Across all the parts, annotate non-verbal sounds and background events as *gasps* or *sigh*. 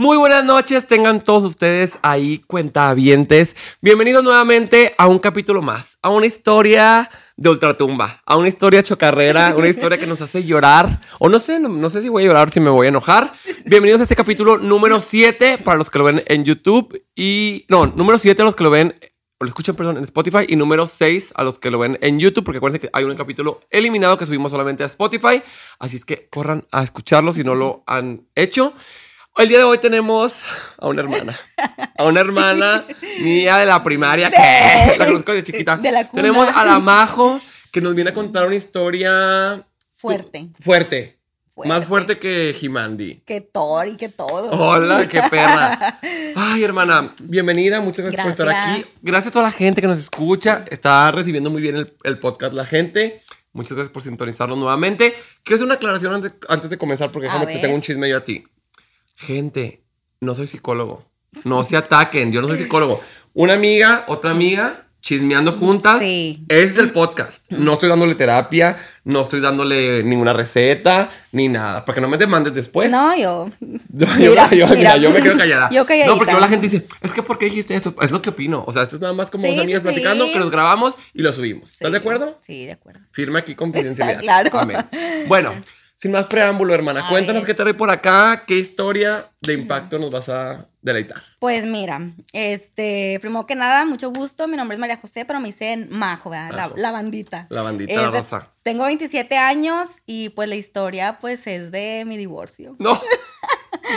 Muy buenas noches, tengan todos ustedes ahí cuentavientes. Bienvenidos nuevamente a un capítulo más, a una historia de ultratumba, a una historia chocarrera, una historia que nos hace llorar, o no sé, no, sé si voy a llorar si me voy a enojar. Bienvenidos a este capítulo número 7 para los que lo ven en YouTube y, no, número 7 a los que lo ven o lo escuchan, perdón, en Spotify. Y número 6 a los que lo ven en YouTube, porque acuérdense que hay un capítulo eliminado que subimos solamente a Spotify. Así es que corran a escucharlo si no lo han hecho. El día de hoy tenemos a una hermana. A una hermana mía de la primaria, que la conozco de chiquita. De la Tenemos a la Majo, que nos viene a contar una historia... Fuerte. Fuerte. Más fuerte que Jimandi. Que Thor y que todo. Hola, qué perra. *laughs* Ay, hermana, bienvenida. Muchas gracias, por estar aquí. Gracias a toda la gente que nos escucha. Está recibiendo muy bien el, podcast la gente. Muchas gracias por sintonizarlo nuevamente. Quiero hacer una aclaración antes, de comenzar porque déjame que tengo un chisme yo a ti. Gente, no soy psicólogo. No se ataquen, yo no soy psicólogo. Una amiga, otra amiga, chismeando juntas. Sí. Ese es el podcast. No estoy dándole terapia, no estoy dándole ninguna receta, ni nada. Para que no me demandes después. No, yo. *laughs* Yo, mira, yo, yo me quedo callada. *laughs* Yo No, porque la gente dice, es que ¿por qué dijiste eso? Es lo que opino. O sea, esto es nada más como dos amigas platicando que los grabamos y lo subimos. ¿Estás de acuerdo? Sí, de acuerdo. Firma aquí *laughs* confidencialidad. claro. Amén. Bueno. Sin más preámbulo, hermana, cuéntanos qué te trae por acá, qué historia de impacto nos vas a deleitar. Pues mira, este, primero que nada, mucho gusto. Mi nombre es María José, pero me dicen Majo, ¿verdad? La, bandita. La bandita rosa. Tengo 27 años y pues la historia pues es de mi divorcio. No. *laughs*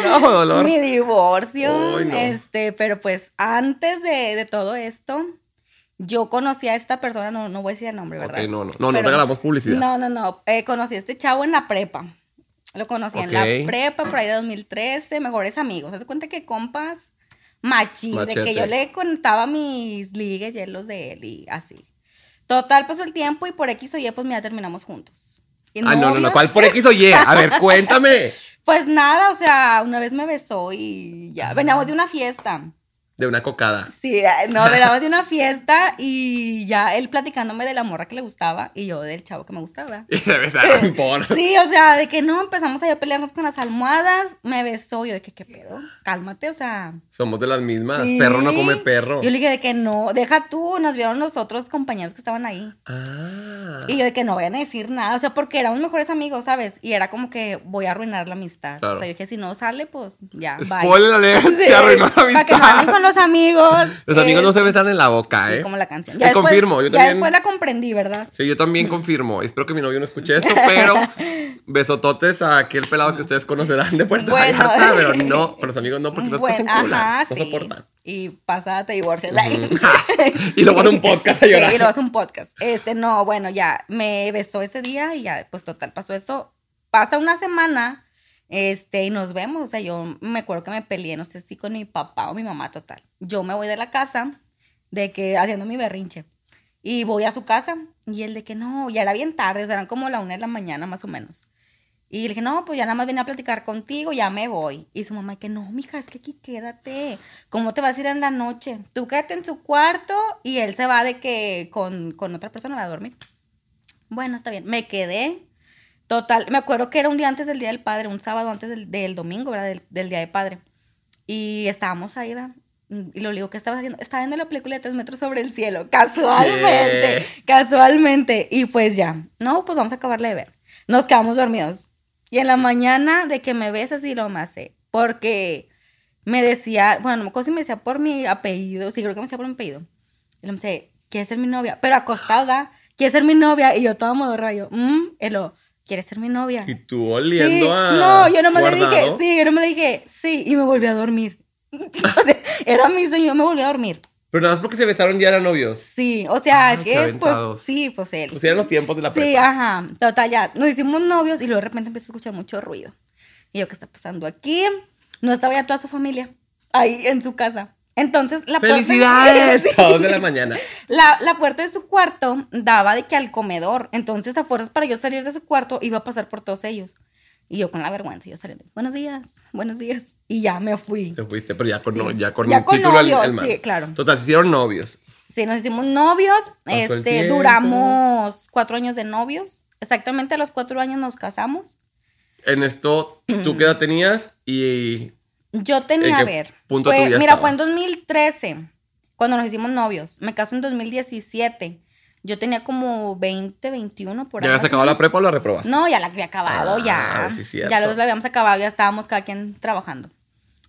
No, dolor. mi divorcio. Este, pero pues antes de, de todo esto, yo conocí a esta persona, no, no voy a decir el nombre, ¿verdad? Ok, no, no, no, no regalamos publicidad. No, no, no, eh, conocí a este chavo en la prepa. Lo conocí en la prepa, por ahí de 2013, mejores amigos. ¿Se cuenta que compas machi, de que yo le contaba mis ligues y los de él y así. Total, pasó el tiempo y por X o Y, pues mira, terminamos juntos. ah, no, no, no, ¿cuál por X o Y? A ver, *laughs* cuéntame. pues nada, o sea, una vez me besó y ya, veníamos de una fiesta. De una cocada. Sí, no, *laughs* veníamos de una fiesta y ya él platicándome de la morra que le gustaba y yo del chavo que me gustaba. *laughs* Y se besaron por. Sí, o sea, de que no, empezamos a pelearnos con las almohadas, me besó, yo de que, ¿qué pedo? Cálmate, o sea. Somos de las mismas, perro no come perro. Yo le dije de que no, deja tú, nos vieron los otros compañeros que estaban ahí. Ah. Y yo de que no vayan a decir nada, o sea, porque éramos mejores amigos, ¿sabes? Y era como que voy a arruinar la amistad. O sea, yo dije, si no sale, pues ya, Spoiler alert, *laughs* se arruinó la amistad. Para que no con los amigos. Los amigos no se besan en la boca, sí, ¿eh? como la canción. Ya confirmo, yo ya después la comprendí, ¿verdad? Sí, yo también confirmo. Espero que mi novio no escuche esto, pero *laughs* besototes a aquel pelado que ustedes conocerán de Puerto bueno, Vallarta, pero no, con los amigos no, porque los bueno, ajá, no soportan. Y pasada te divorcias. y luego hace un podcast a llorar. Sí, y luego hace un podcast. Este, no, bueno, ya me besó ese día y ya, pues total, pasó eso. Pasa una semana este, y nos vemos, o sea, yo me acuerdo que me peleé, no sé si con mi papá o mi mamá, total. Yo me voy de la casa, de que haciendo mi berrinche, y voy a su casa, y él de que no, ya era bien tarde, o sea, eran como la una de la mañana más o menos. Y le dije, no, pues ya nada más vine a platicar contigo, ya me voy. Y su mamá, que no, mija, es que aquí quédate. ¿Cómo te vas a ir en la noche? Tú quédate en su cuarto y él se va de que con, con otra persona va a dormir. Bueno, está bien. Me quedé Total, me acuerdo que era un día antes del Día del Padre, un sábado antes del, domingo, ¿verdad? Del, Día del Padre. Y estábamos ahí, ¿verdad? Y lo digo que estaba haciendo, estaba viendo la película de Tres metros sobre el cielo, *laughs* casualmente, casualmente. Y pues ya, no, pues vamos a acabarle de ver. Nos quedamos dormidos. Y en la mañana de que me besas y lo sé porque me decía, bueno, no me acuerdo si me decía por mi apellido, sí, creo que me decía por mi apellido. Y lo me decía, ¿quieres ser mi novia? Pero acostada, ¿quieres ser mi novia? Y yo todo modo rayo, mmm, y lo, ¿quieres ser mi novia? Y tú oliendo a. No, yo no me le dije, sí, yo no me dije, sí, y me volví a dormir. *laughs* o sea, era mi sueño, yo me volví a dormir. Pero nada más porque se besaron ya eran novios. Sí, o sea, es que, pues, sí, pues él. Pues eran los tiempos de la prepa. Sí, ajá, total, ya, nos hicimos novios y luego de repente empezó a escuchar mucho ruido. Y yo, ¿qué está pasando aquí? No estaba ya toda su familia ahí en su casa. Entonces, la ¡Felicidades! *laughs* puerta. de la mañana. La, la, puerta de su cuarto daba de que al comedor. Entonces, a fuerzas para yo salir de su cuarto, iba a pasar por todos ellos. Y yo con la vergüenza, yo saliendo, buenos días, buenos días. Y ya me fui. Te fuiste, pero ya con, ya con ya título al, Sí, claro. Total, se hicieron novios. Sí, nos hicimos novios. este, duramos cuatro años de novios. Exactamente a los cuatro años nos casamos. En esto, ¿tú qué edad tenías? Y Yo tenía, a ver. punto fue- mira, fue en estabas? 2013, cuando nos hicimos novios. Me casé en 2017. Yo tenía como 20, 21 por ahí. ¿Ya habías acabado la prepa o la reprobaste? No, ya la había acabado, Ah, ya. sí, cierto. ya los la habíamos acabado, ya estábamos cada quien trabajando.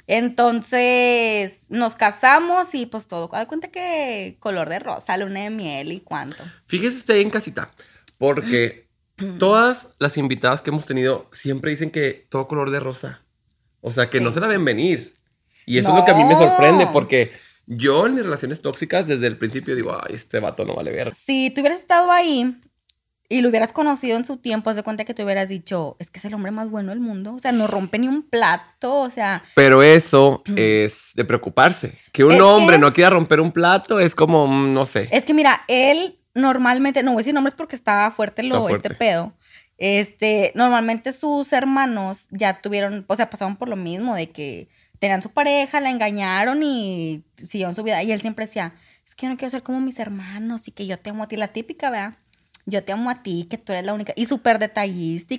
Entonces nos casamos y pues todo. Da cuenta que color de rosa, luna de miel y cuánto. Fíjese usted en casita, porque *clears throat* todas las invitadas que hemos tenido siempre dicen que todo color de rosa. O sea, que Sí. no se la ven venir. Y eso es lo que a mí me No. sorprende, porque yo en mis relaciones tóxicas desde el principio digo, ay, este vato no vale ver. Si tú hubieras estado ahí y lo hubieras conocido en su tiempo, haz de cuenta que te hubieras dicho, es que es el hombre más bueno del mundo. O sea, no rompe ni un plato. O sea, Pero eso es de preocuparse. Que un hombre que- no quiera romper un plato es como, mm, no sé. Es que mira, él normalmente, no voy a decir nombres porque estaba fuerte lo, Está fuerte. este pedo. Este, normalmente sus hermanos ya tuvieron, o sea, pasaban por lo mismo, de que tenían su pareja, la engañaron y siguieron su vida. Y él siempre decía, es que yo no quiero ser como mis hermanos y que yo te amo a ti, la típica, ¿verdad? Yo te amo a ti, que tú eres la única. Y súper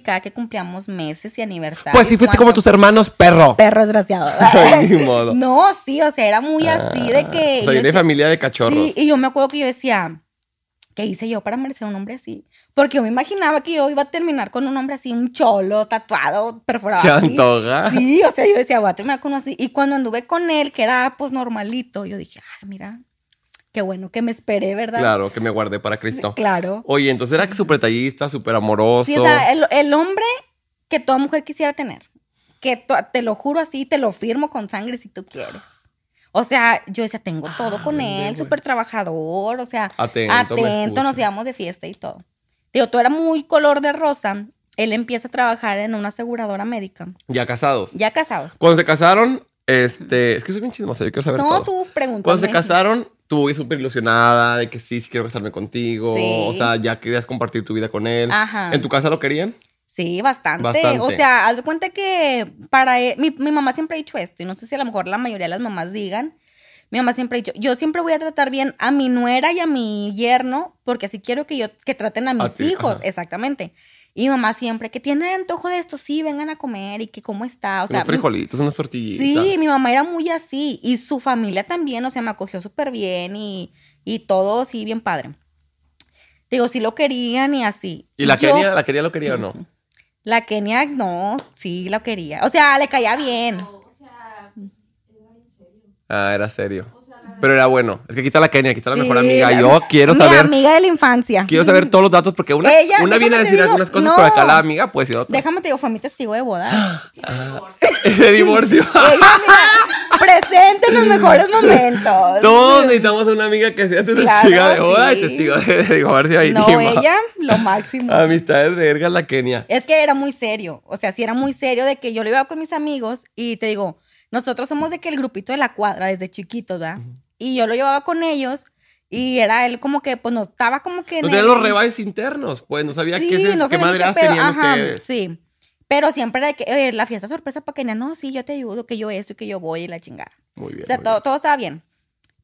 cada que cumplíamos meses y aniversarios. Pues sí, fuiste como tus hermanos, *laughs* perro. Perro desgraciado. *laughs* Modo. No, sí, o sea, era muy así de que... O sea, yo de decía- familia de cachorros. Sí, y yo me acuerdo que yo decía, ¿qué hice yo para merecer un hombre así? Porque yo me imaginaba que yo iba a terminar con un hombre así, un cholo, tatuado, perforado. ¿Se antoja? Sí, o sea, yo decía, voy a terminar con uno así. Y cuando anduve con él, que era pues normalito, yo dije, ah, mira, qué bueno que me esperé, ¿verdad? Claro, que me guardé para Cristo. Sí, claro. Oye, entonces era súper detallista, súper amoroso. Sí, o sea, el, el hombre que toda mujer quisiera tener. Que te lo juro así, te lo firmo con sangre si tú quieres. O sea, yo decía, tengo todo con Ándale, él, súper trabajador, o sea, Atento, atento, nos íbamos de fiesta y todo. Digo, tú era muy color de rosa. Él empieza a trabajar en una aseguradora médica. Ya casados. Ya casados. Cuando se casaron, este. Es que soy bien chismosa, yo quiero saber No, todo. tú pregúntame. Cuando se casaron, tú súper ilusionada de que sí, sí quiero casarme contigo. Sí. O sea, ya querías compartir tu vida con él. Ajá. ¿En tu casa lo querían? Sí, bastante. Bastante. O sea, haz de cuenta que para él- mi, mi mamá siempre ha dicho esto, y no sé si a lo mejor la mayoría de las mamás digan. Mi mamá siempre ha dicho, yo siempre voy a tratar bien a mi nuera y a mi yerno, porque así quiero que yo que traten a mis ti, hijos, ajá. exactamente. Y mi mamá siempre, que tiene antojo de esto, sí, vengan a comer y que cómo está. O sea, unos frijolitos, unas tortillitas. Sí, mi mamá era muy así. Y su familia también, o sea, me acogió súper bien y, y todo, sí, bien padre. Digo, sí lo querían y así. ¿Y la Yo- Kenia, la Kenia lo quería o no? La Kenia, no, sí lo quería. O sea, le caía bien. Ah, era serio. Pero era bueno. Es que aquí está la Kenia, aquí está la mejor amiga. Yo quiero Mi saber. amiga de la infancia. Quiero saber todos los datos porque una, Ella, una viene a decir digo, algunas cosas, no. pero acá la amiga puede decir otra. Déjame te digo, fue mi testigo de boda. *gasps* *laughs* de divorcio. Ella, mira, presente en los mejores momentos. Todos necesitamos una amiga que sea tu Claro, testigo de boda y sí. testigo de de divorcio. ahí No, ella, lo máximo. *laughs* Amistades vergas la Kenia. Es que era muy serio, o sea, sí era muy serio de que yo lo iba con mis amigos y te digo, nosotros somos de que el grupito de la cuadra desde chiquitos, ¿verdad? Y yo lo llevaba con ellos y era él como que, pues no estaba como que... No tenían el- los rebajes internos, pues no sabía sí, qué, se- no qué pedo, tenían ajá, ustedes. Sí, pero siempre de que, oye, la fiesta sorpresa para que no, sí, yo te ayudo, que yo esto y que yo voy y la chingada. Muy bien. O sea, todo, bien. todo estaba bien.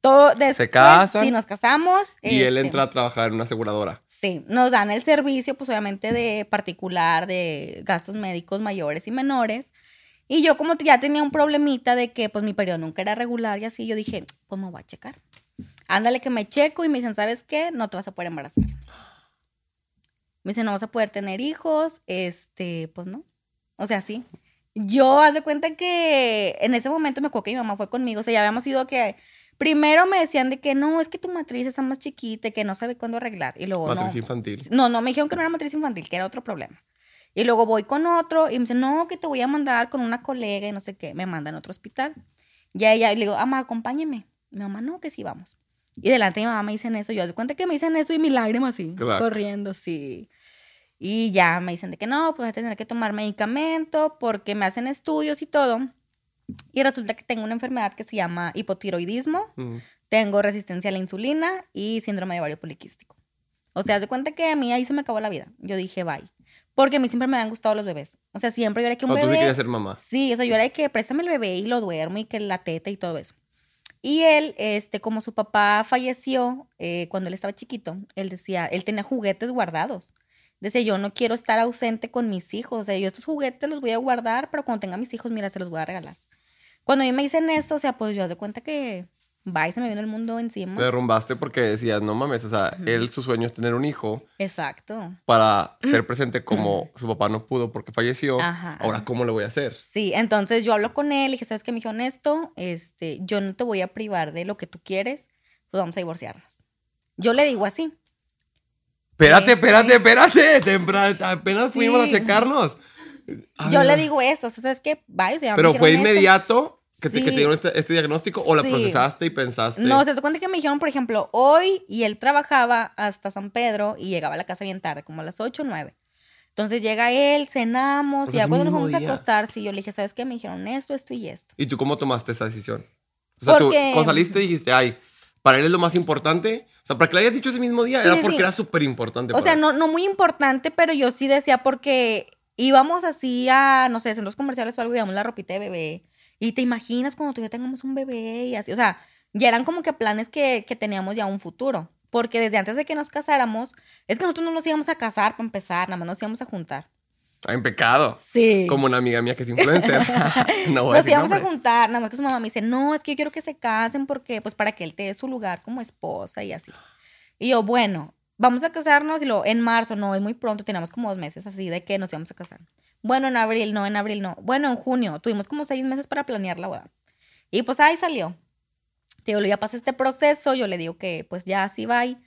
Todo después, casan. sí, nos casamos. Y él este, entra a trabajar en una aseguradora. Sí, nos dan el servicio, pues obviamente de particular, de gastos médicos mayores y menores. Y yo como ya tenía un problemita de que pues mi periodo nunca era regular y así, yo dije, pues me voy a checar. Ándale que me checo y me dicen, ¿sabes qué? No te vas a poder embarazar. Me dicen, no vas a poder tener hijos, este, pues no. O sea, sí. Yo, haz de cuenta que en ese momento me acuerdo que mi mamá fue conmigo, o sea, ya habíamos ido que... Primero me decían de que no, es que tu matriz está más chiquita, que no sabe cuándo arreglar. Y luego Matriz no. infantil. No, no, me dijeron que no era matriz infantil, que era otro problema. Y luego voy con otro y me dicen, no, que te voy a mandar con una colega y no sé qué. Me mandan a otro hospital. Y a ella y le digo, mamá, acompáñeme. Mi mamá, no, que sí, vamos. Y delante de mi mamá me dicen eso. Yo de cuenta que me dicen eso y mi lágrima así, Claro. corriendo, sí. Y ya me dicen de que no, pues voy a tener que tomar medicamento porque me hacen estudios y todo. Y resulta que tengo una enfermedad que se llama hipotiroidismo Mm. tengo resistencia a la insulina y síndrome de ovario poliquístico. O sea, haz de cuenta que a mí ahí se me acabó la vida. Yo dije, bye. Porque a mí siempre me han gustado los bebés. O sea, siempre yo era que un O tú sí bebé... querías ser mamá. Sí, o sea, yo era que préstame el bebé y lo duermo y que la teta y todo eso. Y él, este, como su papá falleció eh, cuando él estaba chiquito, él decía, él tenía juguetes guardados. Decía, yo no quiero estar ausente con mis hijos. O sea, yo estos juguetes los voy a guardar, pero cuando tenga mis hijos, mira, se los voy a regalar. Cuando a mí me dicen esto, o sea, pues yo haz de cuenta que va y se me vino el mundo encima. Te derrumbaste porque decías, no mames, o sea, él su sueño es tener un hijo Exacto. para ser presente como su papá no pudo porque falleció. Ajá. Ahora, ¿cómo le voy a hacer? Sí, entonces yo hablo con él y dije, ¿sabes qué, mijo honesto? Este, yo no te voy a privar de lo que tú quieres, pues vamos a divorciarnos. Yo le digo así. Espérate, espérate, espérate. Temprano, apenas Sí. fuimos a checarnos. Yo le digo eso, o sea, ¿sabes qué? Vaya, o sea, Pero fue esto. inmediato que te, que te Sí. dieron este, este diagnóstico o la Sí. procesaste y pensaste. No, se cuenta que me dijeron, por ejemplo, hoy y él trabajaba hasta San Pedro y llegaba a la casa bien tarde, como a las 8 o 9. Entonces llega él, cenamos Pues y ya cuando nos vamos a día. acostar, sí, yo le dije, ¿sabes qué? Me dijeron esto, esto y esto. ¿Y tú cómo tomaste esa decisión? O sea, Porque- tú cuando saliste dijiste, ay, para él es lo más importante. O sea, para que le hayas dicho ese mismo día, Sí, era porque sí. era súper importante. O sea, no, no muy importante, pero yo sí decía porque íbamos así a, no sé, centros comerciales o algo, y íbamos la ropita de bebé. Y te imaginas cuando tú ya tengamos un bebé y así. O sea, ya eran como que planes que, que teníamos ya un futuro. Porque desde antes de que nos casáramos, es que nosotros no nos íbamos a casar para empezar, nada más nos íbamos a juntar. En pecado. Sí. Como una amiga mía que es influencer. *laughs* *laughs* no voy a Nos decir íbamos a juntar, nada más que su mamá me dice, no, es que yo quiero que se casen porque, pues, para que él te dé su lugar como esposa y así. Y yo, bueno, vamos a casarnos y luego en marzo, no, es muy pronto, teníamos como dos meses así de que nos íbamos a casar. Bueno, en abril, no, en abril, no. Bueno, en junio, tuvimos como seis meses para planear la boda. Y pues ahí salió. Te digo, ya pasa este proceso, yo le digo que pues ya así va. Y,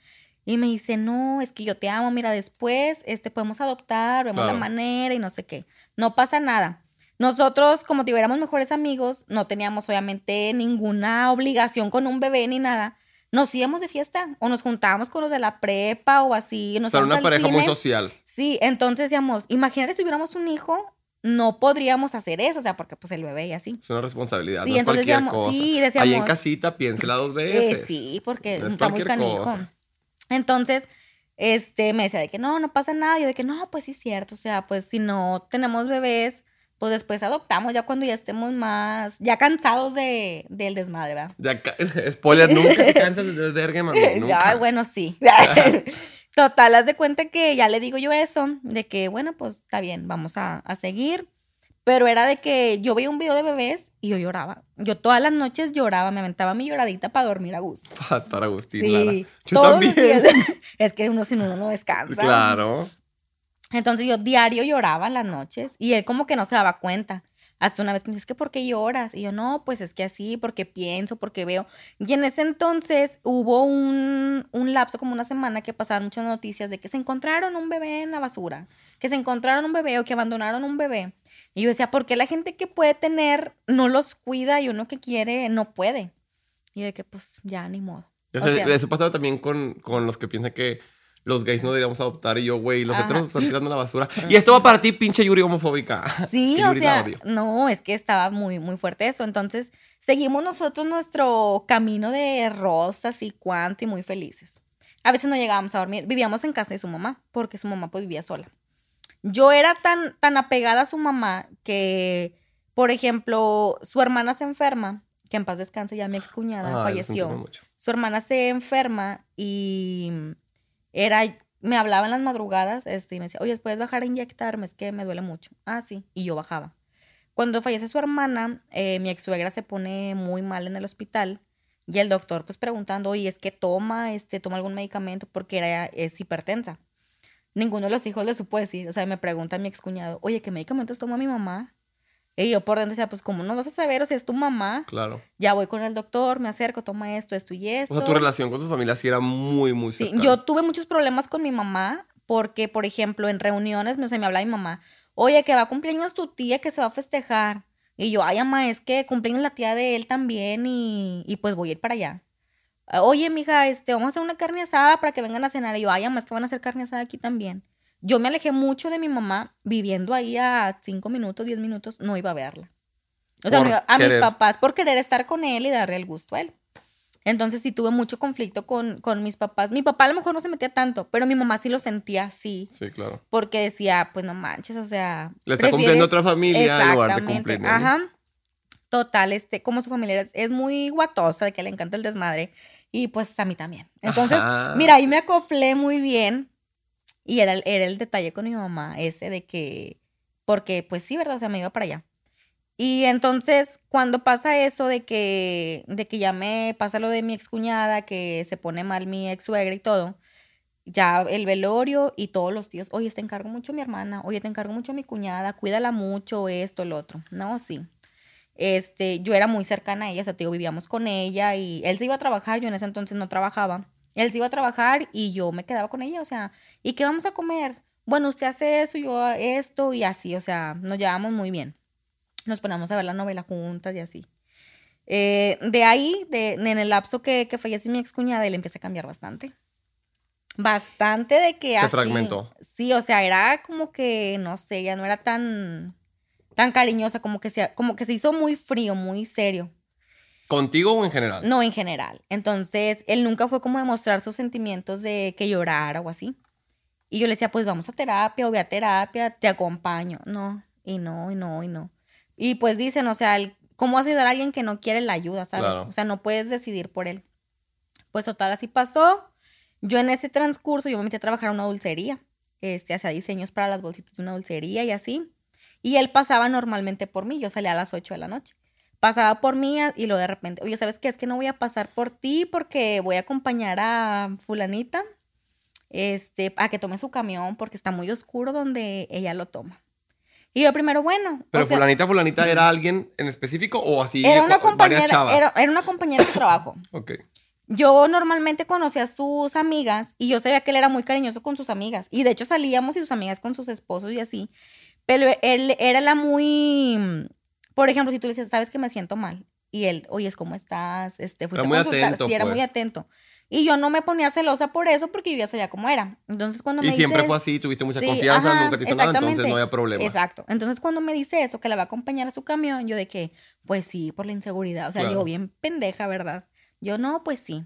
y me dice, no, es que yo te amo, mira, después este, podemos adoptar, vemos Claro. la manera y no sé qué. No pasa nada. Nosotros, como te digo, éramos mejores amigos, no teníamos obviamente ninguna obligación con un bebé ni nada. Nos íbamos de fiesta o nos juntábamos con los de la prepa o así. O Nos sea, íbamos una al pareja muy social. Sí, entonces decíamos, imagínate si tuviéramos un hijo, no podríamos hacer eso, o sea, porque pues el bebé y así. Es una responsabilidad. Sí, no entonces decíamos- cosa. sí, decíamos- Ahí en casita, piénsela dos Eh, veces. sí, porque No es está muy canijo. cosa. Entonces, este, me decía de que no, no pasa nada. Yo de que no, pues sí es cierto. O sea, pues si no tenemos bebés, pues después adoptamos ya cuando ya estemos más, ya cansados de, del desmadre, ¿verdad? Ya, *laughs* spoiler, nunca te cansas de desvergue, mami. *laughs* Nunca. Ay, bueno, sí. *laughs* Total, haz de cuenta que ya le digo yo eso, de que, bueno, pues está bien, vamos a, a seguir. Pero era de que yo veía un video de bebés y yo lloraba. Yo todas las noches lloraba, me aventaba mi lloradita para dormir a gusto. Para Agustín, Sí, Lara. Yo todos también. los días. es que uno sin uno no descansa. Claro. Entonces yo diario lloraba en las noches y él como que no se daba cuenta. Hasta una vez que me dice, es que ¿por qué lloras? Y yo, no, pues es que así, porque pienso, porque veo. Y en ese entonces hubo un, un lapso, como una semana, que pasaban muchas noticias de que se encontraron un bebé en la basura, que se encontraron un bebé o que abandonaron un bebé. Y yo decía, ¿por qué la gente que puede tener no los cuida y uno que quiere no puede? Y yo de que, pues, ya, ni modo. O O sea, sea- eso pasa también con, con los que piensan que los gays no deberíamos adoptar y yo, güey, los heteros están tirando la basura. *laughs* Y esto va para ti, pinche Yuri homofóbica. *laughs* Sí, o sea, no, es que estaba muy, muy fuerte eso. Entonces, seguimos nosotros nuestro camino de rosas y cuánto y muy felices. A veces no llegábamos a dormir. Vivíamos en casa de su mamá, porque su mamá pues vivía sola. Yo era tan, tan apegada a su mamá que, por ejemplo, su hermana se enferma, que en paz descanse ya mi excuñada lo falleció su hermana se enferma y era, me hablaba en las madrugadas, este, y me decía, oye, ¿puedes bajar a inyectarme? Es que me duele mucho. Ah, sí, y yo bajaba. Cuando fallece su hermana, eh, mi ex suegra se pone muy mal en el hospital y el doctor pues preguntando, oye, ¿es que toma, este, toma algún medicamento? Porque era, es hipertensa. Ninguno de los hijos le supo decir, o sea, me pregunta mi excuñado, oye, ¿qué medicamentos toma mi mamá? Y yo por dentro decía, pues, ¿cómo no vas a saber? O sea, es tu mamá. Claro. Ya voy con el doctor, me acerco, toma esto, esto y esto. O sea, tu relación con su familia sí era muy, muy Sí, cercana. yo tuve muchos problemas con mi mamá porque, por ejemplo, en reuniones me, o sea, me hablaba mi mamá, oye, que va a cumpleaños tu tía que se va a festejar. Y yo, ay, mamá, es que cumpleaños la tía de él también y, y pues voy a ir para allá. "Ah, Oye, mija, este, vamos a hacer una carne asada para que vengan a cenar. Y yo, ay, mamá, es que van a hacer carne asada aquí también. Yo me alejé mucho de mi mamá, viviendo ahí a cinco minutos, diez minutos, no iba a verla. O sea, iba- a mis papás por querer estar con él y darle el gusto a él. Entonces sí tuve mucho conflicto con, con mis papás. Mi papá a lo mejor no se metía tanto, pero mi mamá sí lo sentía así. Sí, claro. Porque decía, pues no manches, o sea. Le está cumpliendo prefieres- otra familia en lugar de. Ajá. Total, este, como su familia es, es muy guatosa, de que le encanta el desmadre. Y pues a mí también. Entonces, Ajá. mira, ahí me acoplé muy bien. Y era, el- era el detalle con mi mamá, ese de que, porque pues sí, ¿verdad? O sea, me iba para allá. Y entonces, cuando pasa eso de que, de que ya me pasa lo de mi excuñada, que se pone mal mi ex suegra y todo, ya el velorio y todos los tíos, oye, te encargo mucho a mi hermana, oye, te encargo mucho a mi cuñada, cuídala mucho, esto, lo otro. No, sí. Este, yo era muy cercana a ella, o sea, digo, vivíamos con ella y él se iba a trabajar, yo en ese entonces no trabajaba. Él se iba a trabajar y yo me quedaba con ella, o sea, ¿y qué vamos a comer? Bueno, usted hace eso, yo esto y así, o sea, nos llevamos muy bien. Nos ponemos a ver la novela juntas y así. Eh, de ahí, de, en el lapso que, que falleció mi excuñada, él empieza a cambiar bastante. Bastante de que Se fragmentó. Sí, o sea, era como que, no sé, ya no era tan, tan cariñosa, como que, se, como que se hizo muy frío, muy serio. ¿Contigo o en general? No, en general. Entonces, él nunca fue como demostrar sus sentimientos de que llorara o así. Y yo le decía, pues vamos a terapia o ve a terapia, te acompaño. No, y no, y no, y no. Y pues dicen, o sea, ¿cómo vas a ayudar a alguien que no quiere la ayuda, sabes? Claro. O sea, no puedes decidir por él. Pues total, así pasó. Yo en ese transcurso, yo me metí a trabajar en una dulcería. Este, hacía diseños para las bolsitas de una dulcería y así. Y él pasaba normalmente por mí. Yo salía a las 8 de la noche. Pasaba por mí y lo de repente, oye, ¿sabes qué? Es que no voy a pasar por ti porque voy a acompañar a fulanita este, a que tome su camión porque está muy oscuro donde ella lo toma. Y yo primero, bueno. Pero o sea, fulanita, fulanita, ¿era alguien en específico o así? era una compañera, era, era una compañera de *coughs* trabajo. Ok. Yo normalmente conocía a sus amigas y yo sabía que él era muy cariñoso con sus amigas. Y de hecho salíamos y sus amigas con sus esposos y así. Pero él era la muy... Por ejemplo, si tú le dices, sabes que me siento mal. Y él, oye, ¿cómo estás? Este, fuiste Era muy consultar?" atento, Sí, era pues. muy atento. Y yo no me ponía celosa por eso porque yo ya sabía cómo era. Entonces cuando Y me siempre dice- fue así, tuviste mucha Sí, confianza, ajá, nunca te hizo nada, entonces no había problema. Exacto. Entonces, cuando me dice eso, que la va a acompañar a su camión, yo de que, pues sí, por la inseguridad. O sea, Claro. yo bien pendeja, ¿verdad? Yo no, pues sí.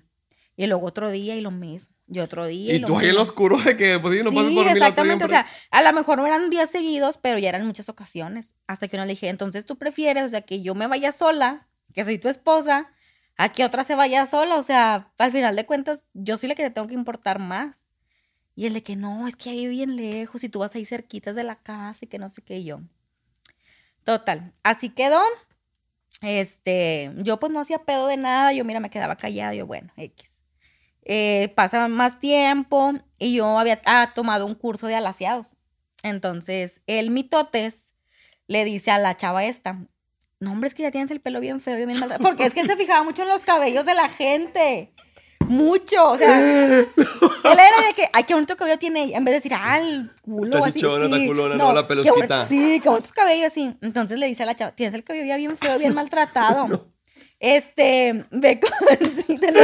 Y luego otro día y lo mismo. Y otro día. Y, Y tú ahí en lo oscuro de que, pues sí, no pasas por mí. exactamente. O sea, a lo mejor no eran días seguidos, pero ya eran muchas ocasiones. Hasta que uno le dije, entonces tú prefieres, o sea, que yo me vaya sola, que soy tu esposa, a que otra se vaya sola. O sea, al final de cuentas, yo soy la que te tengo que importar más. Y el de que no, es que ahí bien lejos y tú vas ahí cerquitas de la casa y que no sé qué y yo. Total, así quedó. Este, yo pues no hacía pedo de nada, yo mira, me quedaba callada, yo bueno, X. Eh, pasa más tiempo y yo había ah, tomado un curso de alaciados. Entonces, el mitotes le dice a la chava esta, no hombre, es que ya tienes el pelo bien feo, bien mal. Porque es que él se fijaba mucho en los cabellos de la gente. Mucho, o sea, *laughs* él era de que, ay, qué bonito cabello tiene ella, en vez de decir, ah, el culo Está así. chichona, está sí. culona, no, la pelusquita. bonito- sí, qué bonitos cabellos así. Entonces le dice a la chava, tienes el cabello ya bien feo, bien *laughs* maltratado. Este, ve con, *laughs* sí, te lo.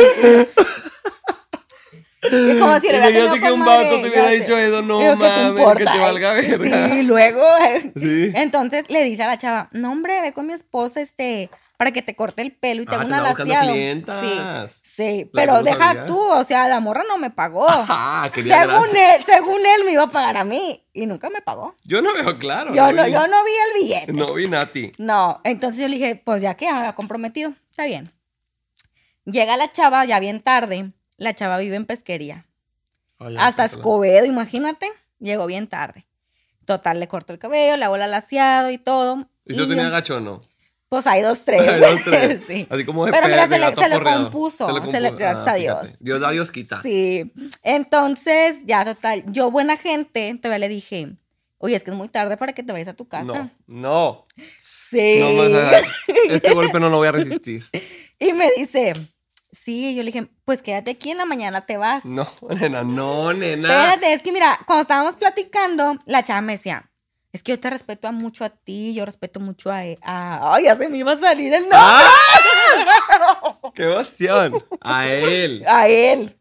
Es como si le hubiera Imagínate tenido que un vato te hubiera dicho eso, no Digo, ¿qué te mames, que te valga verga. Sí, luego, *laughs* Sí. entonces le dice a la chava, no hombre, ve con mi esposa, este, para que te corte el pelo y te Ah, haga te un alaciado. Sí, sí, La pero deja sabía. tú, o sea, la morra no me pagó. Ajá, quería según él, según él me iba a pagar a mí y nunca me pagó. Yo no veo claro. Yo no, vi- yo no vi el billete. No vi Nati. No, entonces yo le dije, pues ya que ya me había comprometido, está bien. Llega la chava ya bien tarde, la chava vive en pesquería. Hasta Escobedo, imagínate, llegó bien tarde. Total, le cortó el cabello, le hago el alaciado y todo. ¿Y y yo- gacho o no? Pues hay dos, tres. *laughs* Hay dos, tres. *laughs* sí. Así como Pero pe- mira, se le- se aporreado. compuso, se le- compuso. gracias a Dios. fíjate. Dios da, Dios quita. Sí. Entonces, ya total, yo buena gente, todavía le dije, oye, es que es muy tarde para que te vayas a tu casa. No, no. Sí. No este *laughs* golpe no lo voy a resistir. Y me dice, sí, yo le dije, pues quédate aquí en la mañana te vas. No, *laughs* nena, no, nena. Espérate, es que mira, cuando estábamos platicando, la chava me decía, es que yo te respeto a mucho a ti, yo respeto mucho a, a- Ay, ya se me iba a salir el nombre. ¡Ah! *laughs* ¡Qué emoción! A él. A él.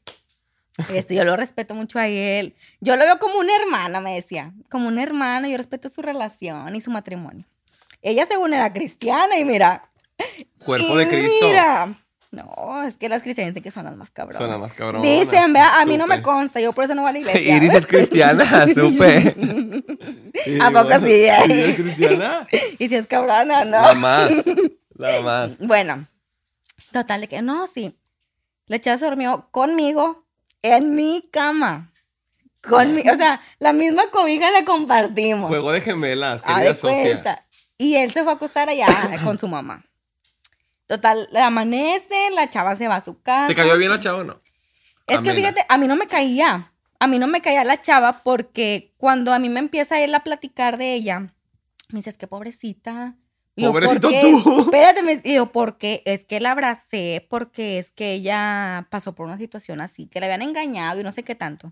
Este, yo lo respeto mucho a él. Yo lo veo como una hermana, me decía. Como una hermana, yo respeto su relación y su matrimonio. Ella según era cristiana y mira. Cuerpo y de Cristo. Mira. No, es que las cristianas dicen que son las más cabronas. Son las más cabronas. Dicen, vea, a mí no me consta, yo por eso no voy a la *laughs* iglesia. Iris es cristiana, *laughs* supe. Sí, ¿A poco bueno. sí? *laughs* ¿Iris es cristiana? y si es cabrona, no. La más. La más. Bueno, total de que no, sí. La chava se durmió conmigo en mi cama. Con mi, o sea, la misma cobija la compartimos. Juego de gemelas, querida cuenta. Y él se fue a acostar allá con su mamá. Total, le amanece, la chava se va a su casa. ¿Te cayó bien la chava o no? Es que fíjate, a mí no me caía. A mí no me caía la chava porque cuando a mí me empieza él a platicar de ella, me dice, es que pobrecita. Y yo, ¿por Pobrecito tú. Espérate, me y yo, ¿por qué? Es que la abracé porque es que ella pasó por una situación así, que la habían engañado y no sé qué tanto.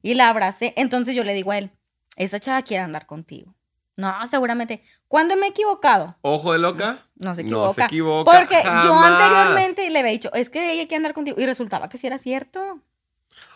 Y la abracé. Entonces yo le digo a él, esa chava quiere andar contigo. No, seguramente. ¿Cuándo me he equivocado? ¿Ojo de loca? No se No equivoca. se equivoca, Porque yo anteriormente le había dicho, es que ella quiere andar contigo. Y resultaba que sí era cierto.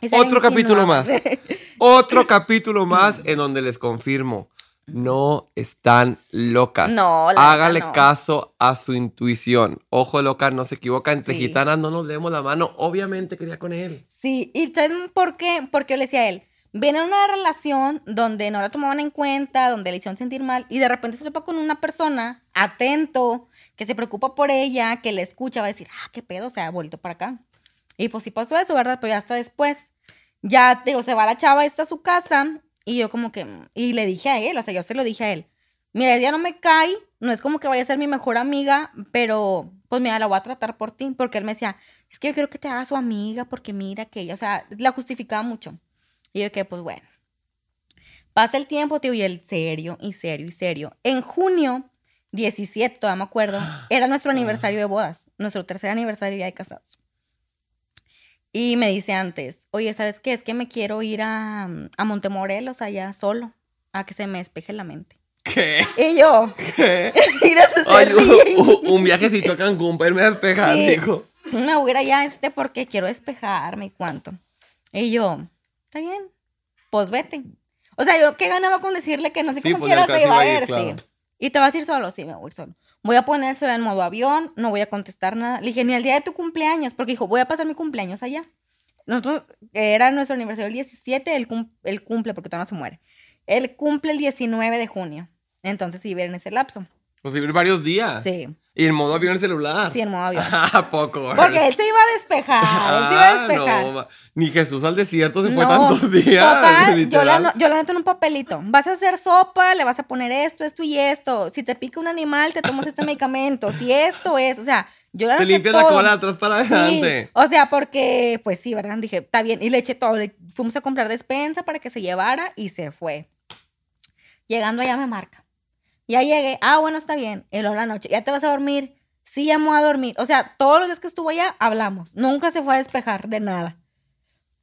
Esa Otro capítulo más. *laughs* Otro capítulo más en donde les confirmo. No están locas. No, la Hágale no. caso a su intuición. Ojo de loca, no se equivoca. Entre Sí. gitanas no nos leemos la mano. Obviamente quería con él. Sí, y ¿sabes por qué? Porque yo le decía a él, viene una relación donde no la tomaban en cuenta, donde le hicieron sentir mal, y de repente se topa con una persona atento, que se preocupa por ella, que le escucha, va a decir, ah, qué pedo, se ha vuelto para acá. Y pues sí pasó eso, ¿verdad? Pero ya hasta después, ya, digo, se va la chava esta a su casa, y yo como que, y le dije a él, o sea, yo se lo dije a él, mira, ella no me cae, no es como que vaya a ser mi mejor amiga, pero pues mira, la voy a tratar por ti, porque él me decía, es que yo quiero que te haga su amiga, porque mira que ella, o sea, la justificaba mucho. Y yo que, pues bueno, pasa el tiempo, tío, y él serio, y serio, y serio. En junio 17, todavía me acuerdo, *gasps* era nuestro aniversario de bodas, nuestro tercer aniversario ya de casados. Y me dice antes, oye, ¿sabes qué? Es que me quiero ir a, a Montemorelos allá solo, a que se me despeje la mente. ¿Qué? Y yo, ¿Qué? *laughs* Ay, un, un viajecito a Cancún para irme a despejar, Sí. dijo. me voy a ir allá este porque quiero despejarme y cuánto. Y yo, está bien, pues vete. O sea, yo qué ganaba con decirle que no sé Sí, cómo pues, quieras se iba a ir, claro. sí. ¿Y te vas a ir solo? Sí, me voy a ir solo. Voy a ponérselo en modo avión, no voy a contestar nada. Le dije, ni el día de tu cumpleaños, porque dijo, voy a pasar mi cumpleaños allá. Nosotros, era nuestro aniversario el 17, él, cum- él cumple, porque todavía no se muere. Él cumple el 19 de junio. Entonces, sí, en ese lapso. Pues vivir varios días. Sí, Y en modo avión el celular. sí, en modo avión. *laughs* ¿A poco? Porque él se iba a despejar, él se iba a Ah, no, ni Jesús al desierto se fue No, tantos días. Total, *laughs* yo la, yo la anoto en un papelito. Vas a hacer sopa, le vas a poner esto, esto y esto. Si te pica un animal, te tomas este medicamento. Si esto es, o sea, yo la Te limpias la cola atrás para Sí, adelante. o sea, porque, pues sí, ¿verdad? Dije, está bien. Y le eché todo. Le fuimos a comprar despensa para que se llevara y se fue. Llegando allá me marca. Ya llegué. Ah, bueno, está bien. El la noche. ¿Ya te vas a dormir? Sí, ya me voy a dormir. O sea, todos los días que estuvo allá, hablamos. Nunca se fue a despejar de nada.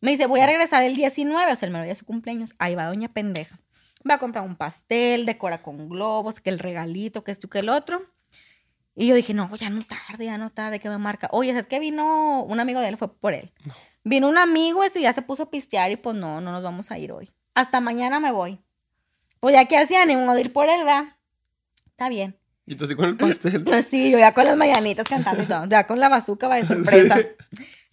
Me dice, voy a regresar el 19, o sea, el mero día de su cumpleaños. Ahí va doña pendeja. Va a comprar un pastel, decora con globos, que el regalito, que esto que el otro. Y yo dije, no, ya no tarde, ya no tarde, que me marca. Oye, es que vino un amigo de él, fue por él. Vino un amigo, ese ya se puso a pistear y pues no, no nos vamos a ir hoy. Hasta mañana me voy. Pues ya que hacía ánimo de ir por él, ¿verdad? Está bien. Y tú así con el pastel. Pues *laughs* sí, yo ya con las mañanitas cantando y todo. Ya con la bazuca va de *laughs* sorpresa.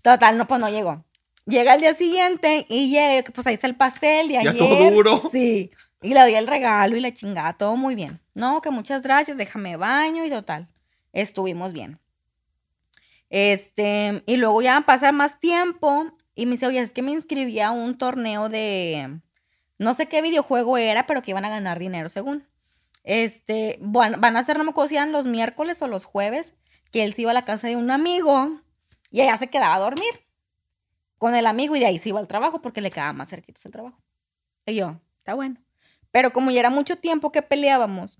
Total, no, pues no llegó. Llega el día siguiente y llega, pues ahí está el pastel de Ya ayer. todo duro. Sí. Y le doy el regalo y la chingada, todo muy bien. No, que muchas gracias, déjame baño y total. Estuvimos bien. Este, y luego ya pasa más tiempo y me dice, oye, es que me inscribí a un torneo de, no sé qué videojuego era, pero que iban a ganar dinero según. Este, bueno, van a hacer, no me acuerdo si eran los miércoles o los jueves, que él se iba a la casa de un amigo y allá se quedaba a dormir con el amigo y de ahí se iba al trabajo porque le quedaba más cerquita el trabajo. Y yo, está bueno. Pero como ya era mucho tiempo que peleábamos,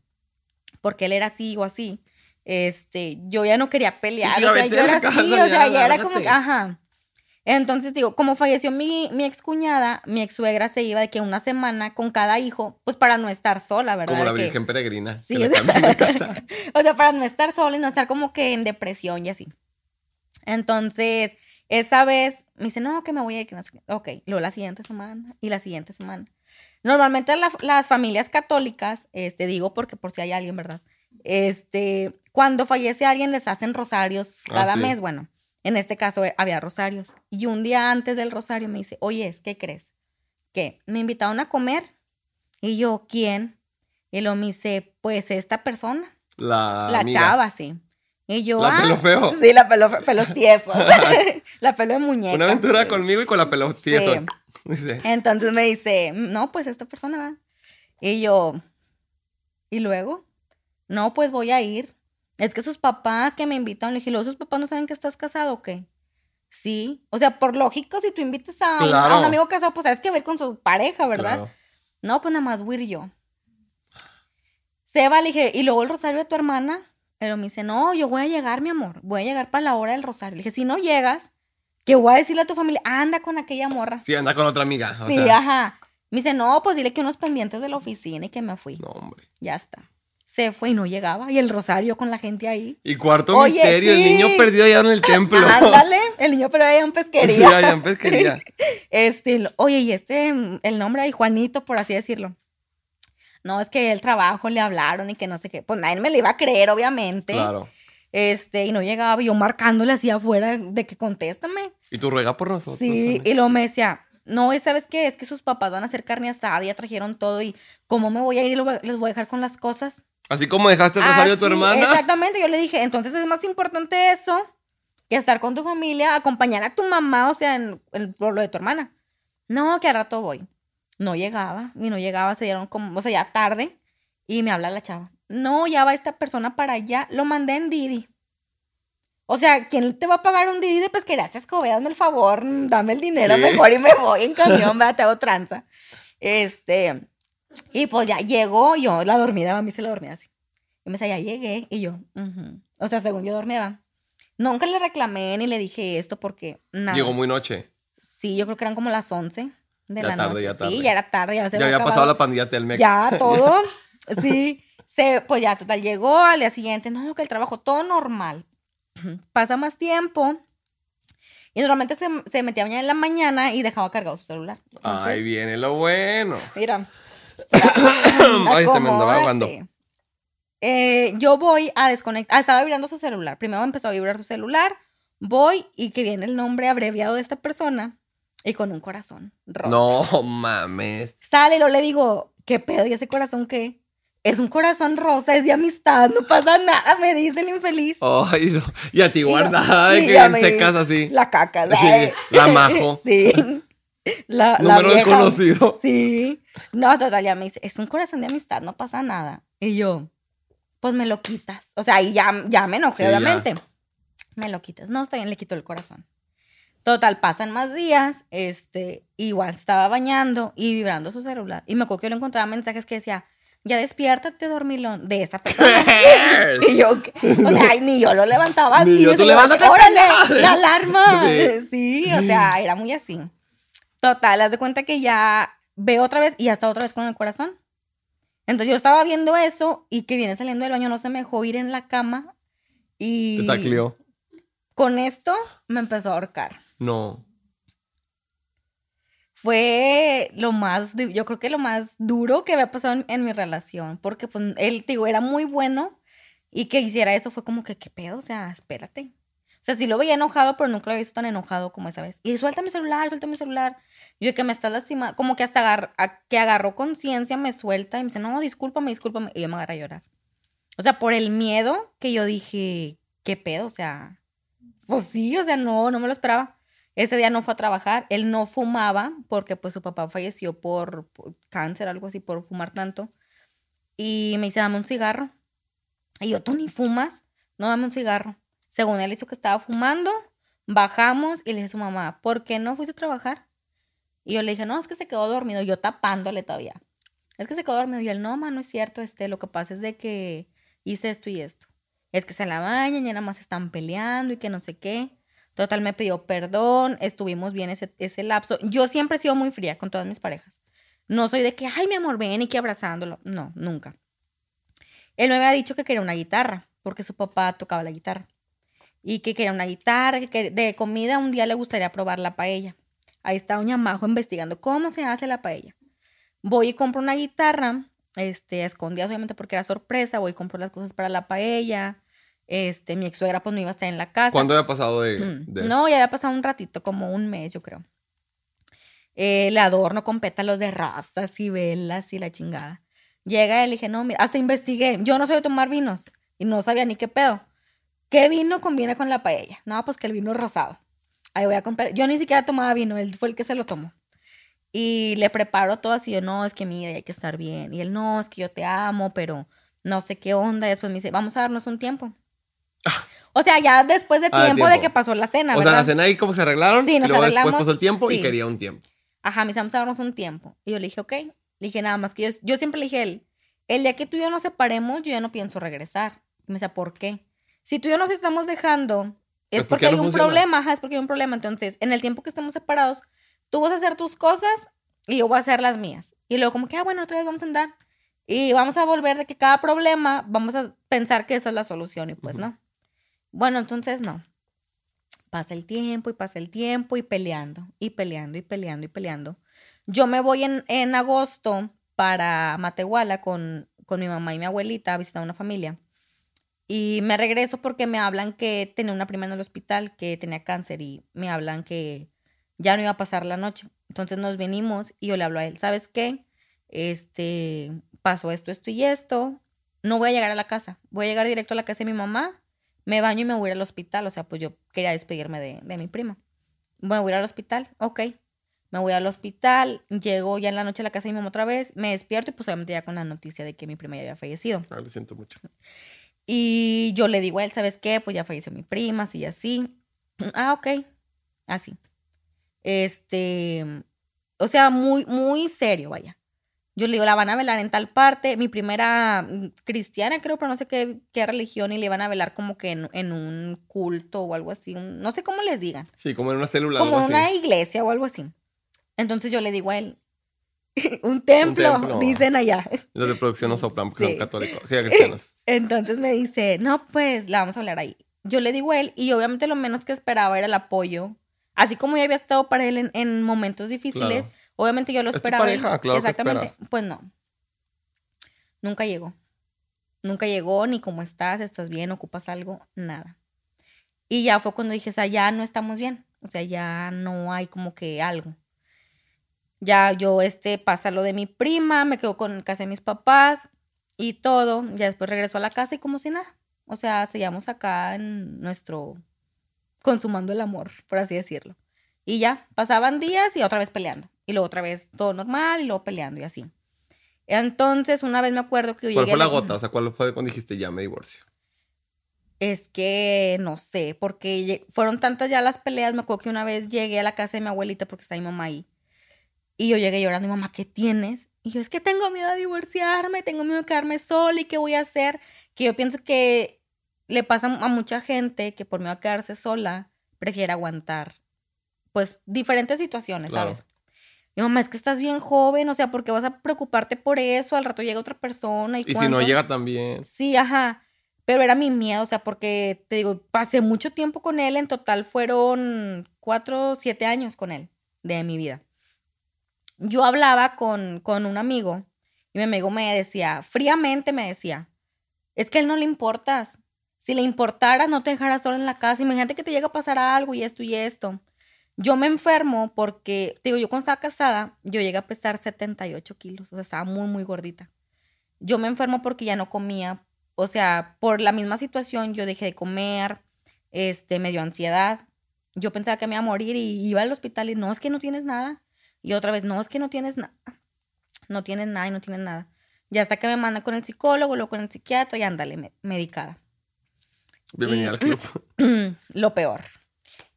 porque él era así o así, este, yo ya no quería pelear. O sea, yo era así, o sea, ya, era como, ajá. Entonces digo, como falleció mi, mi excuñada, mi ex suegra se iba de que una semana con cada hijo, pues para no estar sola, ¿verdad? Como la De que- Virgen Peregrina. Sí, que le o sea, cambian de *laughs* casa. o sea, para no estar sola y no estar como que en depresión y así. Entonces, esa vez me dice, no, que me voy a ir, que no sé qué. Ok, luego la siguiente semana y la siguiente semana. Normalmente la- las familias católicas, este, digo porque por si hay alguien, ¿verdad? Este, cuando fallece alguien les hacen rosarios Ah, cada sí. mes, bueno, en este caso eh, había rosarios. Y un día antes del rosario me dice, oye, ¿qué crees? Que me invitaron a comer. Y yo, ¿quién? Y lo me dice, pues esta persona. La, La amiga. chava, sí. Y yo, La ah, pelo feo. Sí, la pelo, pelos tiesos. *laughs* *laughs* la pelo de muñeca. Una aventura conmigo y con la pelo Sí. tieso. *laughs* Dice, Entonces me dice, no, pues esta persona va. Y yo, ¿y luego? No, pues voy a ir. Es que sus papás que me invitan, le dije, ¿los sus papás no saben que estás casado o qué? Sí. O sea, por lógico, si tú invitas a, un- a amigo casado, pues sabes que ver con su pareja, ¿verdad? Claro. No, pues nada más voy a ir yo. Se va, le dije, ¿y luego el rosario de tu hermana? Pero me dice, no, yo voy a llegar, mi amor. Voy a llegar para la hora del rosario. Le dije, si no llegas, que voy a decirle a tu familia, anda con aquella morra. Sí, anda con otra amiga. o Sí, sea, ajá. Me dice, no, pues dile que unos pendientes de la oficina y que me fui. No, hombre. Ya está. Se fue y no llegaba. Y el rosario con la gente ahí. Y cuarto Oye, misterio, el sí. niño perdido allá en el *laughs* templo. Ándale, el niño pero allá en Sí, pesquería. allá en pesquería. *laughs* *laughs* Este, oye, y este, el nombre ahí, Juanito, por así decirlo. No, es que el trabajo le hablaron y que no sé qué. Pues nadie me le iba a creer, obviamente. Claro. Este, y no llegaba, y yo marcándole así afuera de que contéstame. Y tú ruega por nosotros. Sí, y luego me decía, no, ¿y ¿sabes qué? Es que sus papás van a hacer carne asada, ya trajeron todo, y ¿cómo me voy a ir y les voy a dejar con las cosas? Así como dejaste el rosario a tu hermana. Exactamente, yo le dije, entonces es más importante eso que estar con tu familia, acompañar a tu mamá, o sea, en, en- por lo de tu hermana. No, que al rato voy. No llegaba, y no llegaba, se dieron como, o sea, ya tarde, y me habla la chava. No, ya va esta persona para allá, lo mandé en Didi. O sea, ¿quién te va a pagar un Didi de pesquería? Escobe, hazme el favor, dame el dinero Sí. mejor y me voy en *laughs* camión, vea, te hago tranza. Este, y pues ya llegó, yo la dormida, a mí se la dormía así. Y me decía, ya llegué. Y yo, o sea, según yo dormía. Nunca le reclamé ni le dije esto porque nada. Llegó muy noche. Sí, yo creo que eran como las 11 de Ya la tarde, noche. ya tarde. Sí, ya era tarde, ya se Ya había pasado la pandilla Telmex. Ya, *laughs* todo. Sí. Se, pues ya, total, llegó al día siguiente. No, que el trabajo, todo normal. Pasa más tiempo. Y normalmente se, se metía en la mañana y dejaba cargado su celular. Entonces, Ahí viene lo bueno. Mira. *coughs* Ay, se me andaba ahogando. Eh, yo voy a desconectar. Ah, estaba vibrando su celular. Primero empezó a vibrar su celular. Voy y que viene el nombre abreviado de esta persona y con un corazón rosa. No mames. Sale y luego le digo, ¿qué pedo? ¿Y ese corazón qué? Es un corazón rosa, es de amistad, no pasa nada, me dice el infeliz. Ay, no. Y a ti Y guardada de sí, que me- secas así. La caca, *laughs* la majo. *laughs* Sí. La, la Número vieja. desconocido. Sí. No, total, ya me dice, es un corazón de amistad, no pasa nada. Y yo, pues me lo quitas. O sea, ahí ya, ya me enojé, Sí, ya. obviamente. Me lo quitas. No, está bien, le quito el corazón. Total, pasan más días, este, igual estaba bañando y vibrando su celular. Y me acuerdo que yo le encontraba mensajes que decía, ya despiértate, dormilón, de esa persona. *laughs* y yo, ¿qué? o sea, ay, ni yo lo levantaba Ni así. yo, o tú levántate, ¡Órale! *laughs* ¡La alarma! *laughs* Sí. O sea, era muy así. Total, haz de cuenta que ya veo otra vez y ya está otra vez con el corazón. Entonces yo estaba viendo eso y que viene saliendo del baño, no se me dejó ir en la cama y Te tacleó. con esto me empezó a ahorcar. No. Fue lo más, yo creo que lo más duro que había pasado en, mi relación, porque pues él, digo, era muy bueno y que hiciera eso fue como que, ¿qué pedo? O sea, espérate. O sea, sí lo veía enojado, pero nunca lo había visto tan enojado como esa vez. Y suelta mi celular, suelta mi celular. Yo que me estás lastimando, como que hasta que agarró conciencia, me suelta y me dice, no, discúlpame, discúlpame. Y yo me agarré a llorar. O sea, por el miedo que yo dije, ¿qué pedo? O sea, pues sí, o sea, no, no me lo esperaba. Ese día no fue a trabajar, él no fumaba porque pues su papá falleció por, cáncer, algo así, por fumar tanto. Y me dice, dame un cigarro. Y yo, ¿tú ni fumas? No, dame un cigarro. Según él hizo que estaba fumando, bajamos y le dije a su mamá, ¿por qué no fuiste a trabajar? Y yo le dije, no, es que se quedó dormido, yo tapándole todavía. Es que se quedó dormido. Y él, no, ma, no es cierto, este, lo que pasa es de que hice esto y esto. Es que se la bañan y nada más están peleando y que no sé qué. Total, me pidió perdón, estuvimos bien ese, ese lapso. Yo siempre he sido muy fría con todas mis parejas. No soy de que, ay, mi amor, ven y que abrazándolo. No, nunca. Él me había dicho que quería una guitarra, porque su papá tocaba la guitarra. Y que quería una guitarra, que de comida un día le gustaría probar la paella. Ahí está Doña Majo investigando cómo se hace la paella. Voy y compro una guitarra, este, a escondidas obviamente porque era sorpresa, voy y compro las cosas para la paella. Este, mi ex suegra pues no iba a estar en la casa. ¿Cuánto había pasado de, Mm, de? No, ya había pasado un ratito, como un mes, yo creo. Eh, le adorno con pétalos de rosas y velas y la chingada. Llega y le dije, no, mira, hasta investigué. Yo no soy de tomar vinos y no sabía ni qué pedo. ¿Qué vino combina con la paella? No, pues que el vino rosado. Ahí voy a comprar. Yo ni siquiera tomaba vino, él fue el que se lo tomó. Y le preparo todo así. Yo, no, es que mira, hay que estar bien. Y él, no, es que yo te amo, pero no sé qué onda. Y después me dice, vamos a darnos un tiempo. O sea, ya después de Ah, tiempo, de que pasó la cena, O sea, la cena ahí como se arreglaron. Sí, nos y luego arreglamos, después pasó el tiempo y quería un tiempo. Ajá, me dice, vamos a darnos un tiempo. Y yo le dije, ok. Le dije, nada más que yo, yo siempre le dije él, el día que tú y yo nos separemos, yo ya no pienso regresar. Y me decía, ¿por qué? Si tú y yo nos estamos dejando, es Es porque hay un funciona. problema, ajá, es porque hay un problema. Entonces, en el tiempo que estemos separados, tú vas a hacer tus cosas y yo voy a hacer las mías. Y luego como que, ah, bueno, otra vez vamos a andar. Y vamos a volver de que cada problema, vamos a pensar que esa es la solución y pues no. Bueno, entonces no. Pasa el tiempo y pasa el tiempo y peleando y peleando y peleando y peleando. Yo me voy en, en agosto para Matehuala con, con mi mamá y mi abuelita a visitar una familia. Y me regreso porque me hablan que tenía una prima en el hospital que tenía cáncer y me hablan que ya no iba a pasar la noche. Entonces nos venimos y yo le hablo a él, ¿sabes qué? Este, pasó esto, esto y esto. No voy a llegar a la casa. Voy a llegar directo a la casa de mi mamá. Me baño y me voy a ir al hospital. O sea, pues yo quería despedirme de, de mi prima. Voy a ir al hospital. Ok. Me voy al hospital. Llego ya en la noche a la casa de mi mamá otra vez. Me despierto y pues obviamente ya con la noticia de que mi prima ya había fallecido. Ah, lo siento mucho. Y yo le digo a él, ¿sabes qué? Pues ya falleció mi prima, así y así. *clears throat* Ah, ok. Así. Este, o sea, muy, muy serio, vaya. Yo le digo, la van a velar en tal parte. Mi primera mm, cristiana, creo, pero no sé qué, qué religión, y le van a velar como que en, en un culto o algo así. un- no sé cómo les digan. Sí, como en una célula. Como en una iglesia o algo así. Entonces yo le digo a él, *laughs* un templo, templo. dicen allá. Los de producción no soplan porque Sí. son católicos. Cristianos. *laughs* Entonces me dice, no, pues la vamos a hablar ahí. Yo le digo a él, y obviamente lo menos que esperaba era el apoyo. Así como yo había estado para él en, en momentos difíciles, Claro. Obviamente yo lo Es esperaba. y- pareja, claro que Exactamente. Pues no. Nunca llegó. Nunca llegó, ni cómo estás, estás bien, ocupas algo, nada. Y ya fue cuando dije, o sea, ya no estamos bien. O sea, ya no hay como que algo. Ya yo, este, pasa lo de mi prima, me quedo con casa de mis papás y todo. Ya después regreso a la casa y como si nada. O sea, seguíamos acá en nuestro, consumando el amor, por así decirlo. Y ya, pasaban días y otra vez peleando. Y luego otra vez todo normal y luego peleando y así. Entonces, una vez me acuerdo que yo ¿Cuál llegué... fue a la gota? O sea, ¿cuál fue cuando dijiste ya me divorcio? Es que no sé, porque fueron tantas ya las peleas. Me acuerdo que una vez llegué a la casa de mi abuelita porque está mi mamá ahí. Y yo llegué llorando, y mamá, ¿qué tienes? Y yo, es que tengo miedo a divorciarme, tengo miedo de quedarme sola y qué voy a hacer. Que yo pienso que le pasa a mucha gente que por miedo a quedarse sola prefiere aguantar, pues, diferentes situaciones, Claro. ¿sabes? Mi mamá, es que estás bien joven, o sea, porque vas a preocuparte por eso? Al rato llega otra persona y, Y si no llega también. Sí, ajá. Pero era mi miedo, o sea, porque te digo, pasé mucho tiempo con él. En total fueron cuatro, siete años con él de mi vida. Yo hablaba con, con un amigo y mi amigo me decía, fríamente me decía, es que a él no le importas. Si le importara, no te dejara sola en la casa. Imagínate que te llega a pasar algo y esto y esto. Yo me enfermo porque, te digo, yo cuando estaba casada, yo llegué a pesar 78 kilos, o sea, estaba muy, muy gordita. Yo me enfermo porque ya no comía, o sea, por la misma situación yo dejé de comer, este, me dio ansiedad. Yo pensaba que me iba a morir y iba al hospital y no, es que no tienes nada. Y otra vez, no, es que no tienes nada. No tienes nada y no tienes nada. Y hasta que me mandan con el psicólogo, luego con el psiquiatra y ándale, me- medicada. Bienvenida Y- al club. *clears throat* lo peor.